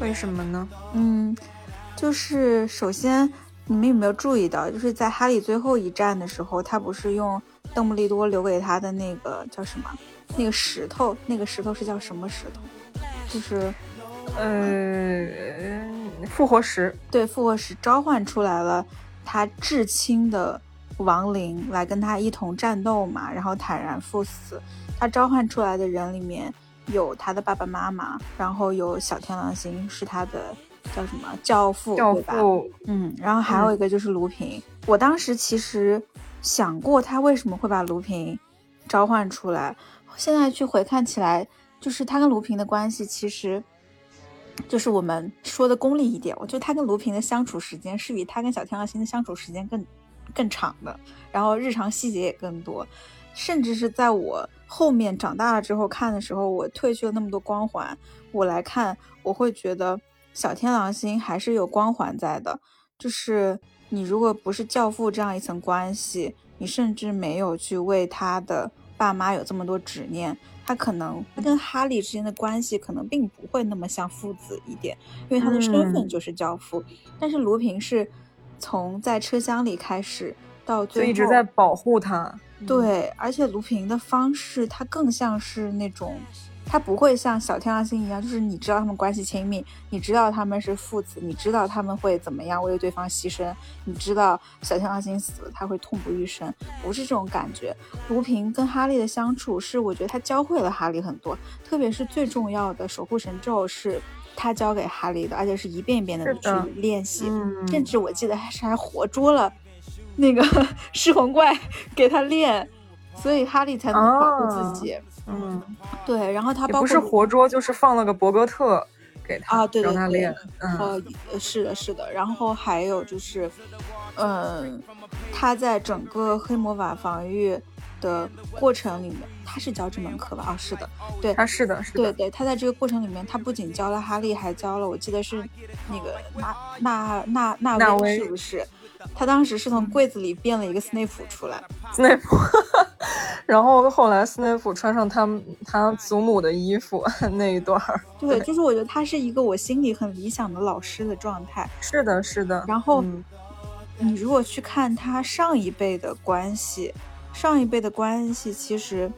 S2: 为什么呢？
S1: 嗯，就是首先。你们有没有注意到，就是在哈利最后一战的时候，他不是用邓布利多留给他的那个叫什么？那个石头，那个石头是叫什么石头？就是
S2: 呃，复活石，
S1: 对复活石召唤出来了他至亲的亡灵来跟他一同战斗嘛，然后坦然赴死。他召唤出来的人里面有他的爸爸妈妈，然后有小天狼星是他的叫什么教父，
S2: 教
S1: 对吧？
S2: 父，
S1: 嗯，然后还有一个就是卢平。我当时其实想过他为什么会把卢平召唤出来，现在去回看起来，就是他跟卢平的关系其实。就是我们说的功利一点，我觉得他跟卢平的相处时间是比他跟小天狼星的相处时间更更长的，然后日常细节也更多，甚至是在我后面长大了之后看的时候，我褪去了那么多光环，我来看，我会觉得小天狼星还是有光环在的。就是你如果不是教父这样一层关系，你甚至没有去为他的爸妈有这么多执念。他可能他跟哈利之间的关系可能并不会那么像父子一点，因为他的身份
S2: 嗯
S1: 就是教父。但是卢平是从在车厢里开始到最后
S2: 一直在保护他。
S1: 对，而且卢平的方式，他更像是那种，他不会像小天狼星一样，就是你知道他们关系亲密，你知道他们是父子，你知道他们会怎么样为对方牺牲，你知道小天狼星死了他会痛不欲生，不是这种感觉。卢平跟哈利的相处是，我觉得他教会了哈利很多，特别是最重要的守护神咒是他教给哈利的，而且是一遍一遍的去练习，
S2: 嗯，
S1: 甚至我记得还是还活捉了那个 噬魂怪给他练，所以哈利才能保护自己。
S2: 嗯，
S1: 对，然后他
S2: 也不是活捉，就是放了个博格特给他，
S1: 啊对对
S2: 他练。嗯，
S1: 呃，是的，是的。然后还有就是，嗯，他在整个黑魔法防御的过程里面，他是教这门课吧？哦，是的，对，
S2: 他是的，是的，
S1: 对对，他在这个过程里面，他不仅教了哈利，还教了我记得是那个纳纳纳纳
S2: 纳威
S1: 是不是？他当时是从柜子里变了一个斯内普出来，
S2: 斯内普。然后后来斯内普穿上他们他祖母的衣服那一段儿，
S1: 对，就是我觉得他是一个我心里很理想的老师的状态。
S2: 是的，是的。
S1: 然后
S2: 嗯
S1: 你如果去看他上一辈的关系，上一辈的关系其实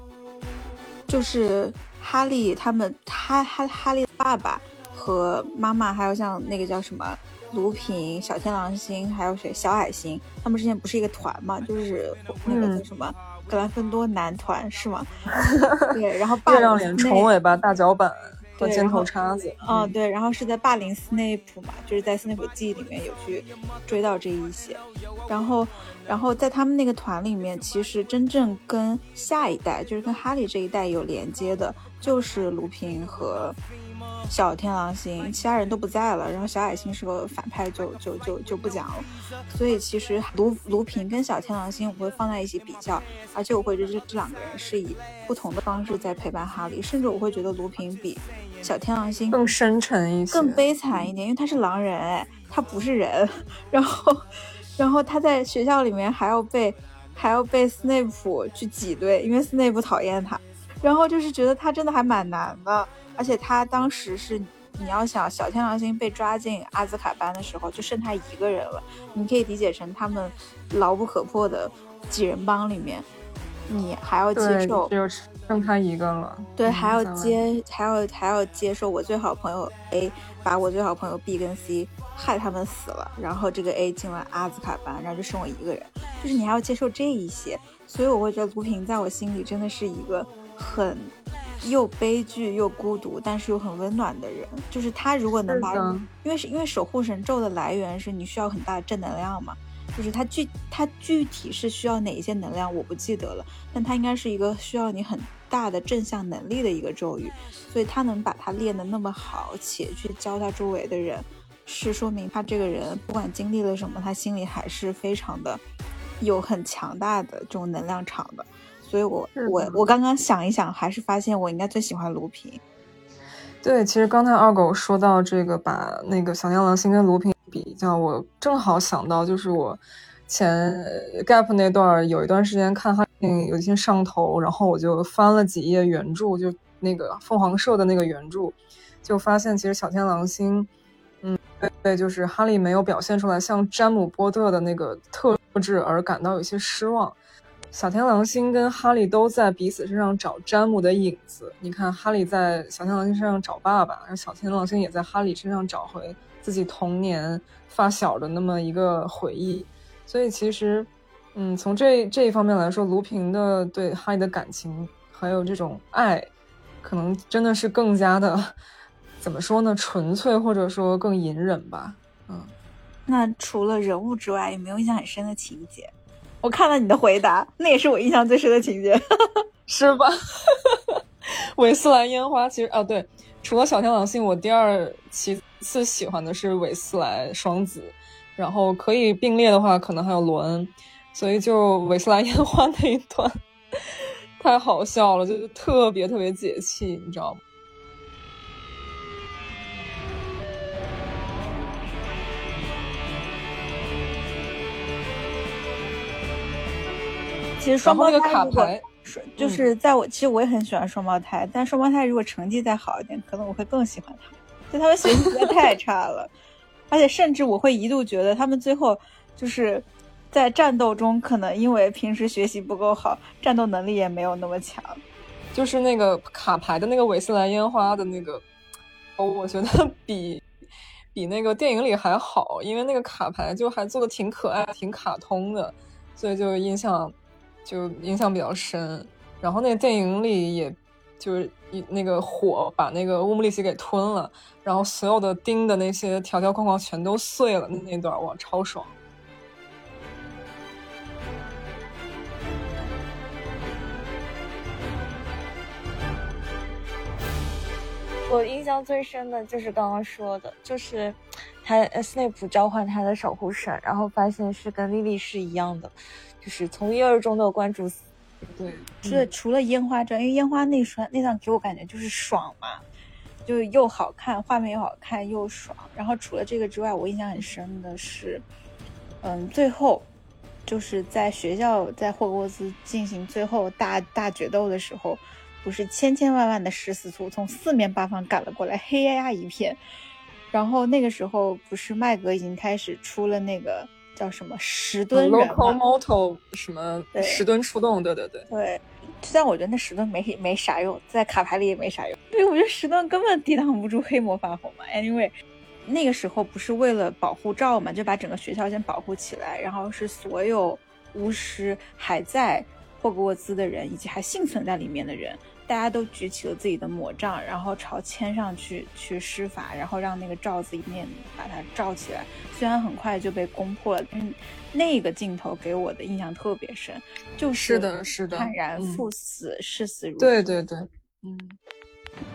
S1: 就是哈利他们，哈哈哈利的爸爸和妈妈，还有像那个叫什么卢平、小天狼星，还有谁小矮星，他们之前不是一个团嘛，就是那个
S2: 嗯
S1: 叫什么、格兰芬多男团是吗？对，然后霸
S2: 月亮脸、
S1: 凌斯内
S2: 虫尾巴、大脚板和尖头叉子。
S1: 嗯，对，然后是在霸凌斯内普嘛，就是在斯内普记忆里面有去追到这一些，然后，然后在他们那个团里面，其实真正跟下一代，就是跟哈利这一代有连接的，就是卢平和小天狼星，其他人都不在了，然后小矮星是个反派就，就就就不讲了。所以其实卢卢平跟小天狼星我会放在一起比较，而且我会觉得这这两个人是以不同的方式在陪伴哈利，甚至我会觉得卢平比小天狼星
S2: 更深沉一些，
S1: 更悲惨一点，因为他是狼人，哎，他不是人，然后，然后他在学校里面还要被还要被斯内普去挤兑，因为斯内普讨厌他，然后就是觉得他真的还蛮难的，而且他当时是你要想小天狼星被抓进阿兹卡班的时候，就剩他一个人了，你可以理解成他们牢不可破的几人帮里面，你还要接，受
S2: 只有剩他一个了。
S1: 对，
S2: 嗯
S1: 还要接，还要还要接受我最好朋友 A 把我最好朋友 B 跟 C 害他们死了，然后这个 A 进了阿兹卡班，然后就剩我一个人，就是你还要接受这一些，所以我会觉得卢平在我心里真的是一个很又悲剧又孤独，但是又很温暖的人。就是他如果能把，因为是因为守护神咒的来源是你需要很大的正能量嘛。就是他具他具体是需要哪一些能量，我不记得了，但他应该是一个需要你很大的正向能力的一个咒语，所以他能把它练得那么好，且去教他周围的人，是说明他这个人不管经历了什么，他心里还是非常的有很强大的这种能量场的。所以我我我刚刚想一想，还是发现我应该最喜欢卢平。
S2: 对，其实刚才二狗说到这个，把那个小天狼星跟卢平比较，我正好想到，就是我前呃 gap 那段有一段时间看哈利有一些上头，然后我就翻了几页原著，就那个凤凰社的那个原著，就发现其实小天狼星，嗯，对对，就是哈利没有表现出来像詹姆波特的那个特质而感到有些失望。小天狼星跟哈利都在彼此身上找詹姆的影子。你看，哈利在小天狼星身上找爸爸，而小天狼星也在哈利身上找回自己童年发小的那么一个回忆。所以其实，嗯，从这这一方面来说，卢平的对哈利的感情还有这种爱，可能真的是更加的，怎么说呢？纯粹或者说更隐忍吧。嗯，
S1: 那除了人物之外，有没有印象很深的情节？我看了你的回答，那也是我印象最深的情节。
S2: 是吧？韦斯莱烟花其实啊，对，除了小天狼星，我第二其次喜欢的是韦斯莱双子，然后可以并列的话，可能还有罗恩，所以就韦斯莱烟花那一段太好笑了，就是特别特别解气，你知道吗？
S1: 其实双胞胎
S2: 卡牌，
S1: 是就是在我其实我也很喜欢双胞胎，但双胞胎如果成绩再好一点，可能我会更喜欢他们。就他们学习实在太差了，而且甚至我会一度觉得他们最后就是在战斗中，可能因为平时学习不够好，战斗能力也没有那么强。
S2: 就是那个卡牌的那个韦斯兰烟花的那个，哦，我觉得比比那个电影里还好，因为那个卡牌就还做的挺可爱、挺卡通的，所以就印象就印象比较深。然后那个电影里也就是一那个火把那个乌姆利奇给吞了，然后所有的钉的那些条条框框全都碎了，那段哇超爽。
S3: 我印象最深的就是刚刚说的，就是他斯内普召唤他的守护神，然后发现是跟莉莉是一样的，就是从一而终的关注死。
S2: 对，
S1: 是除了烟花之外，因为烟花那段那段给我感觉就是爽嘛，就又好看，画面又好看又爽。然后除了这个之外，我印象很深的是，嗯，最后就是在学校在霍格沃兹进行最后大大决斗的时候，不是千千万万的食死徒从四面八方赶了过来，黑压压一片。然后那个时候不是麦格已经开始出了那个叫什么十吨人
S2: locomotive 什么
S1: 对
S2: 十吨出动，对对对。
S1: 对，虽然我觉得那石盾没没啥用，在卡牌里也没啥用。对，我觉得石盾根本抵挡不住黑魔法红嘛。Anyway，那个时候不是为了保护罩嘛，就把整个学校先保护起来，然后是所有巫师还在霍格沃兹的人，以及还幸存在里面的人，大家都举起了自己的魔杖，然后朝天上去去施法，然后让那个罩子一面把它罩起来。虽然很快就被攻破了，但是那个镜头给我的印象特别深，就是
S2: 的是的
S1: 坦然
S2: 嗯
S1: 赴死，视死如
S2: 对
S1: 初
S2: 对对，嗯，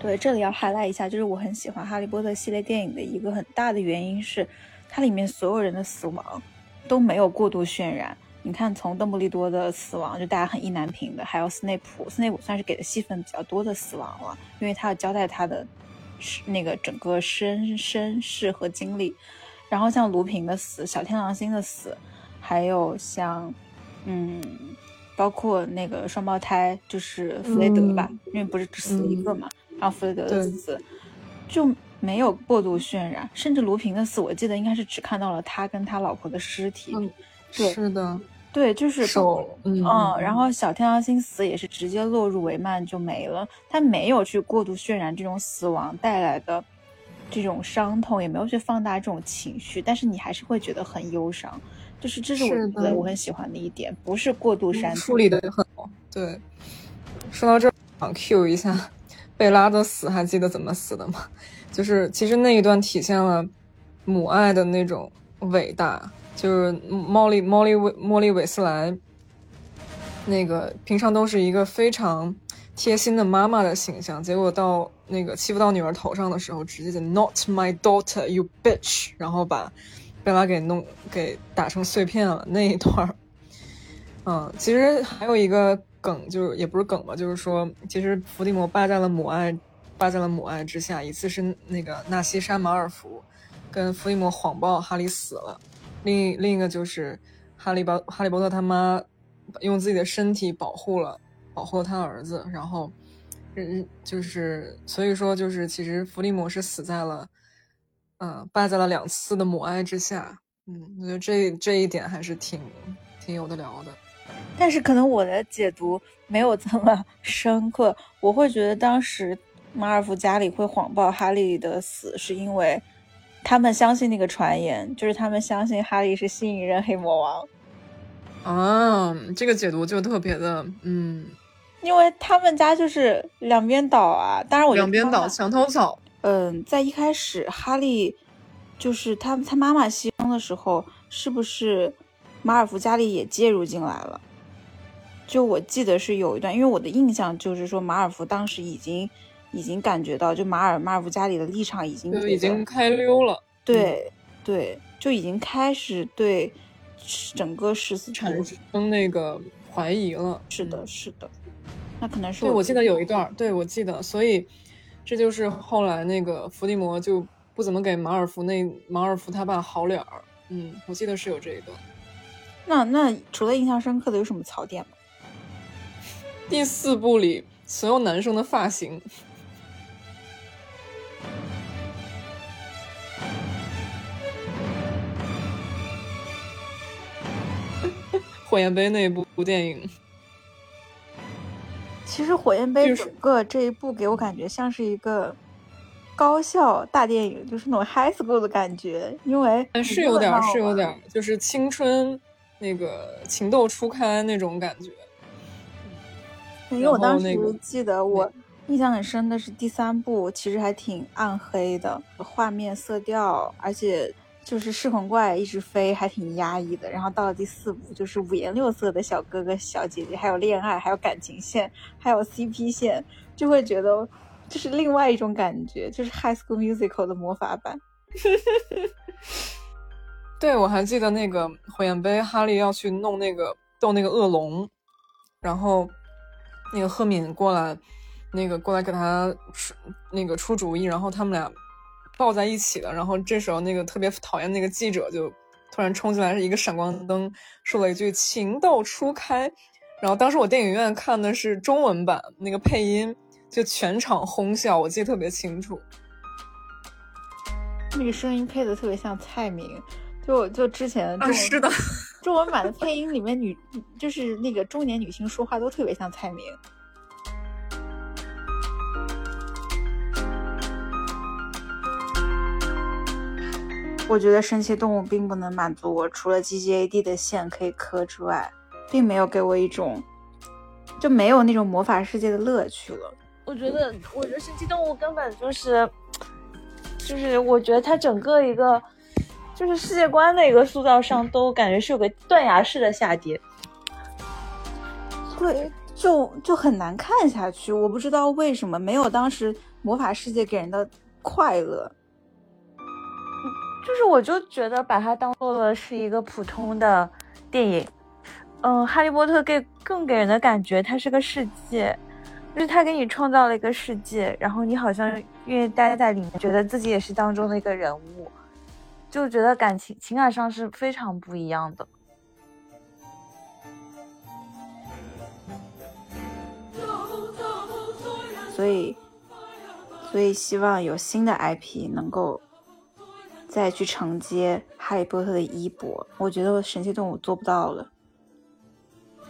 S1: 对，这里要 highlight 一下，就是我很喜欢《哈利波特》系列电影的一个很大的原因是，它里面所有人的死亡都没有过度渲染。你看，从邓布利多的死亡，就大家很意难平的，还有斯内普，斯内普算是给的戏份比较多的死亡了，因为他要交代他的是那个整个身身世和经历。然后像卢平的死，小天狼星的死，还有像嗯，包括那个双胞胎，就是弗雷德吧，因为不是只死了一个嘛，然后弗雷德的死就没有过度渲染，甚至卢平的死，我记得应该是只看到了他跟他老婆的尸体，
S2: 嗯
S1: 对
S2: 是的，
S1: 对，就是
S2: 手，嗯
S1: 嗯，然后小天狼星死也是直接落入帷幔就没了，他没有去过度渲染这种死亡带来的这种伤痛，也没有去放大这种情绪，但是你还是会觉得很忧伤，就是这是我
S2: 是
S1: 觉得我很喜欢的一点，不是过度煽情
S2: 处理的很好。对，说到这儿，想 Q 一下贝拉的死，还记得怎么死的吗？就是其实那一段体现了母爱的那种伟大，就是莫莉莫莉韦莫莉韦斯莱，那个平常都是一个非常贴心的妈妈的形象，结果到那个欺负到女儿头上的时候，直接就 Not my daughter, you bitch，然后把贝拉给弄给打成碎片了那一段。嗯，其实还有一个梗，就是也不是梗吧，就是说，其实伏地魔败在了母爱，败在了母爱之下。一次是那个纳西莎马尔福跟伏地魔谎报哈利死了，另另一个就是哈利波哈利波特他妈用自己的身体保护了保护了他儿子，然后，嗯，就是所以说就是其实伏地魔是死在了，嗯，败在了两次的母爱之下。嗯，我觉得这这一点还是挺挺有的聊的。
S1: 但是可能我的解读没有这么 深刻，我会觉得当时马尔福家里会谎报哈利的死，是因为他们相信那个传言，就是他们相信哈利是新一任黑魔王，
S2: 啊，这个解读就特别的，嗯，
S1: 因为他们家就是两边倒啊。当然，我
S2: 两边倒，墙头草。
S1: 嗯，在一开始，哈利就是他他妈妈牺牲的时候，是不是马尔福家里也介入进来了？就我记得是有一段，因为我的印象就是说，马尔福当时已经已经感觉到，就马尔马尔福家里的立场已经
S2: 就已经开溜了，
S1: 对对，就已经开始对整个十四
S2: 产生那个怀疑了。
S1: 是的，是的，那可能是
S2: 对，我记得有一段，对我记得，所以这就是后来那个伏地魔就不怎么给马尔福那马尔福他爸好脸儿。嗯，我记得是有这一段。
S1: 那那除了印象深刻的有什么槽点吗？
S2: 第四部里所有男生的发型，火焰杯那一部电影，
S1: 其实《火焰杯
S2: 就》是
S1: 整个这一部给我感觉像是一个高校大电影，就是那种 high school 的感觉，因为
S2: 嗯，是有点，是有点，就是青春那个情窦初开那种感觉。
S1: 因为我当时记得我印象很深的是第三部，其实还挺暗黑的，画面色调，而且就是噬魂怪一直飞，还挺压抑的。然后到了第四部，就是五颜六色的小哥哥小姐姐，还有恋爱，还有感情线，还有 CP 线，就会觉得就是另外一种感觉，就是 High School Musical 的魔法版。
S2: 对，我还记得那个火焰杯，哈利要去弄那个斗那个恶龙，然后那个赫敏过来，那个过来给他出那个出主意，然后他们俩抱在一起了。然后这时候那个特别讨厌那个记者就突然冲进来，是一个闪光灯，说了一句“情窦初开”。然后当时我电影院看的是中文版，那个配音就全场哄笑，我记得特别清楚。
S1: 那个声音配的特别像蔡明，就就之前中
S2: 啊，是的。
S1: 中文版的配音里面女就是那个中年女性说话都特别像蔡明。我觉得神奇动物并不能满足我，除了 G G A D 的线可以磕之外，并没有给我一种就没有那种魔法世界的乐趣了。
S3: 我觉得，我觉得神奇动物根本就是，就是我觉得它整个一个就是世界观的一个塑造上，都感觉是有个断崖式的下跌。
S1: 对，就就很难看下去。我不知道为什么没有当时魔法世界给人的快乐。
S3: 就是我就觉得把它当做了是一个普通的电影，嗯，哈利波特给更给人的感觉，它是个世界，就是他给你创造了一个世界，然后你好像愿意待在里面，觉得自己也是当中的一个人物，就觉得感情情感上是非常不一样的。
S1: 所以，所以希望有新的 IP 能够再去承接哈利波特的衣钵。我觉得神奇动物做不到了。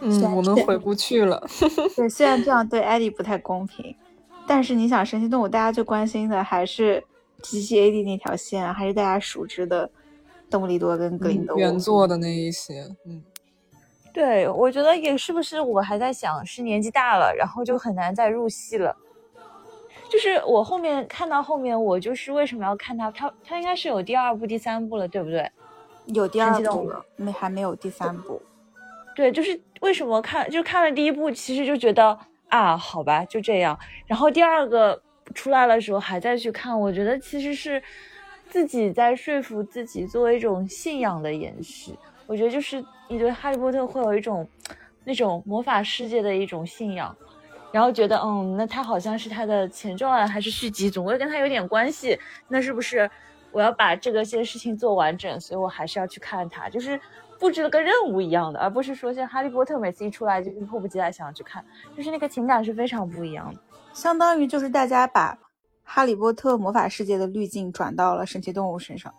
S2: 嗯，我们回不去了。
S1: 对，虽然这样对艾迪不太公平，但是你想，神奇动物大家最关心的还是 G G A D 那条线啊，还是大家熟知的邓布利多跟格林德沃。
S2: 原作的那一些，嗯，
S3: 对，我觉得也是不是我还在想，是年纪大了，然后就很难再入戏了。就是我后面看到后面，我就是为什么要看它？它它应该是有第二部、第三部了，对不对？
S1: 有第二部了，没还没有第三部。
S3: 对，就是为什么看就看了第一部，其实就觉得啊，好吧，就这样。然后第二个出来的时候还在去看，我觉得其实是自己在说服自己，作为一种信仰的延续。我觉得就是你对哈利波特会有一种那种魔法世界的一种信仰，然后觉得嗯，那它好像是它的前传啊还是续集，总归跟它有点关系。那是不是我要把这个些事情做完整？所以我还是要去看它，就是。布置了个任务一样的，而不是说像哈利波特每次一出来就是迫不及待想要去看，就是那个情感是非常不一样的。
S1: 相当于就是大家把哈利波特魔法世界的滤镜转到了神奇动物身上。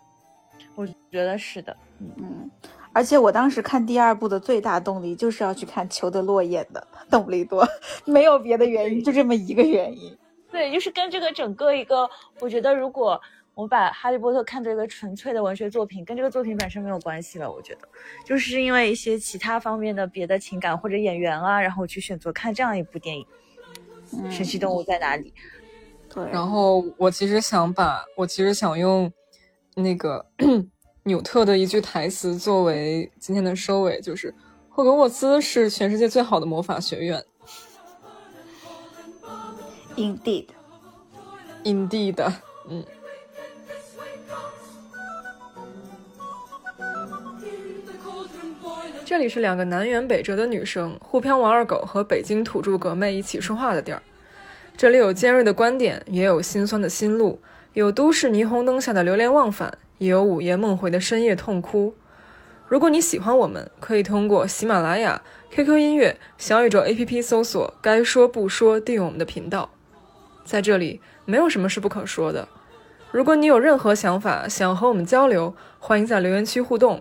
S3: 我觉得是的，
S1: 嗯，而且我当时看第二部的最大动力就是要去看裘德洛演的邓布利多，没有别的原因，就这么一个原因。
S3: 对，就是跟这个整个一个，我觉得如果我把《哈利波特》看作一个纯粹的文学作品，跟这个作品本身没有关系了。我觉得，就是因为一些其他方面的别的情感或者演员啊，然后去选择看这样一部电影。
S1: 嗯
S3: 神奇动物在哪里？
S1: 对，
S2: 然后我其实想把，我其实想用那个纽特的一句台词作为今天的收尾，就是霍格沃兹是全世界最好的魔法学院。Indeed，Indeed，嗯，这里是两个南辕北辙的女生，沪漂王二狗和北京土著格妹一起说话的地儿。这里有尖锐的观点，也有心酸的心路，有都市霓虹灯下的流连忘返，也有午夜梦回的深夜痛哭。如果你喜欢我们，可以通过喜马拉雅、QQ 音乐、小宇宙 APP 搜索“该说不说”，订阅我们的频道。在这里，没有什么是不可说的。如果你有任何想法想和我们交流，欢迎在留言区互动。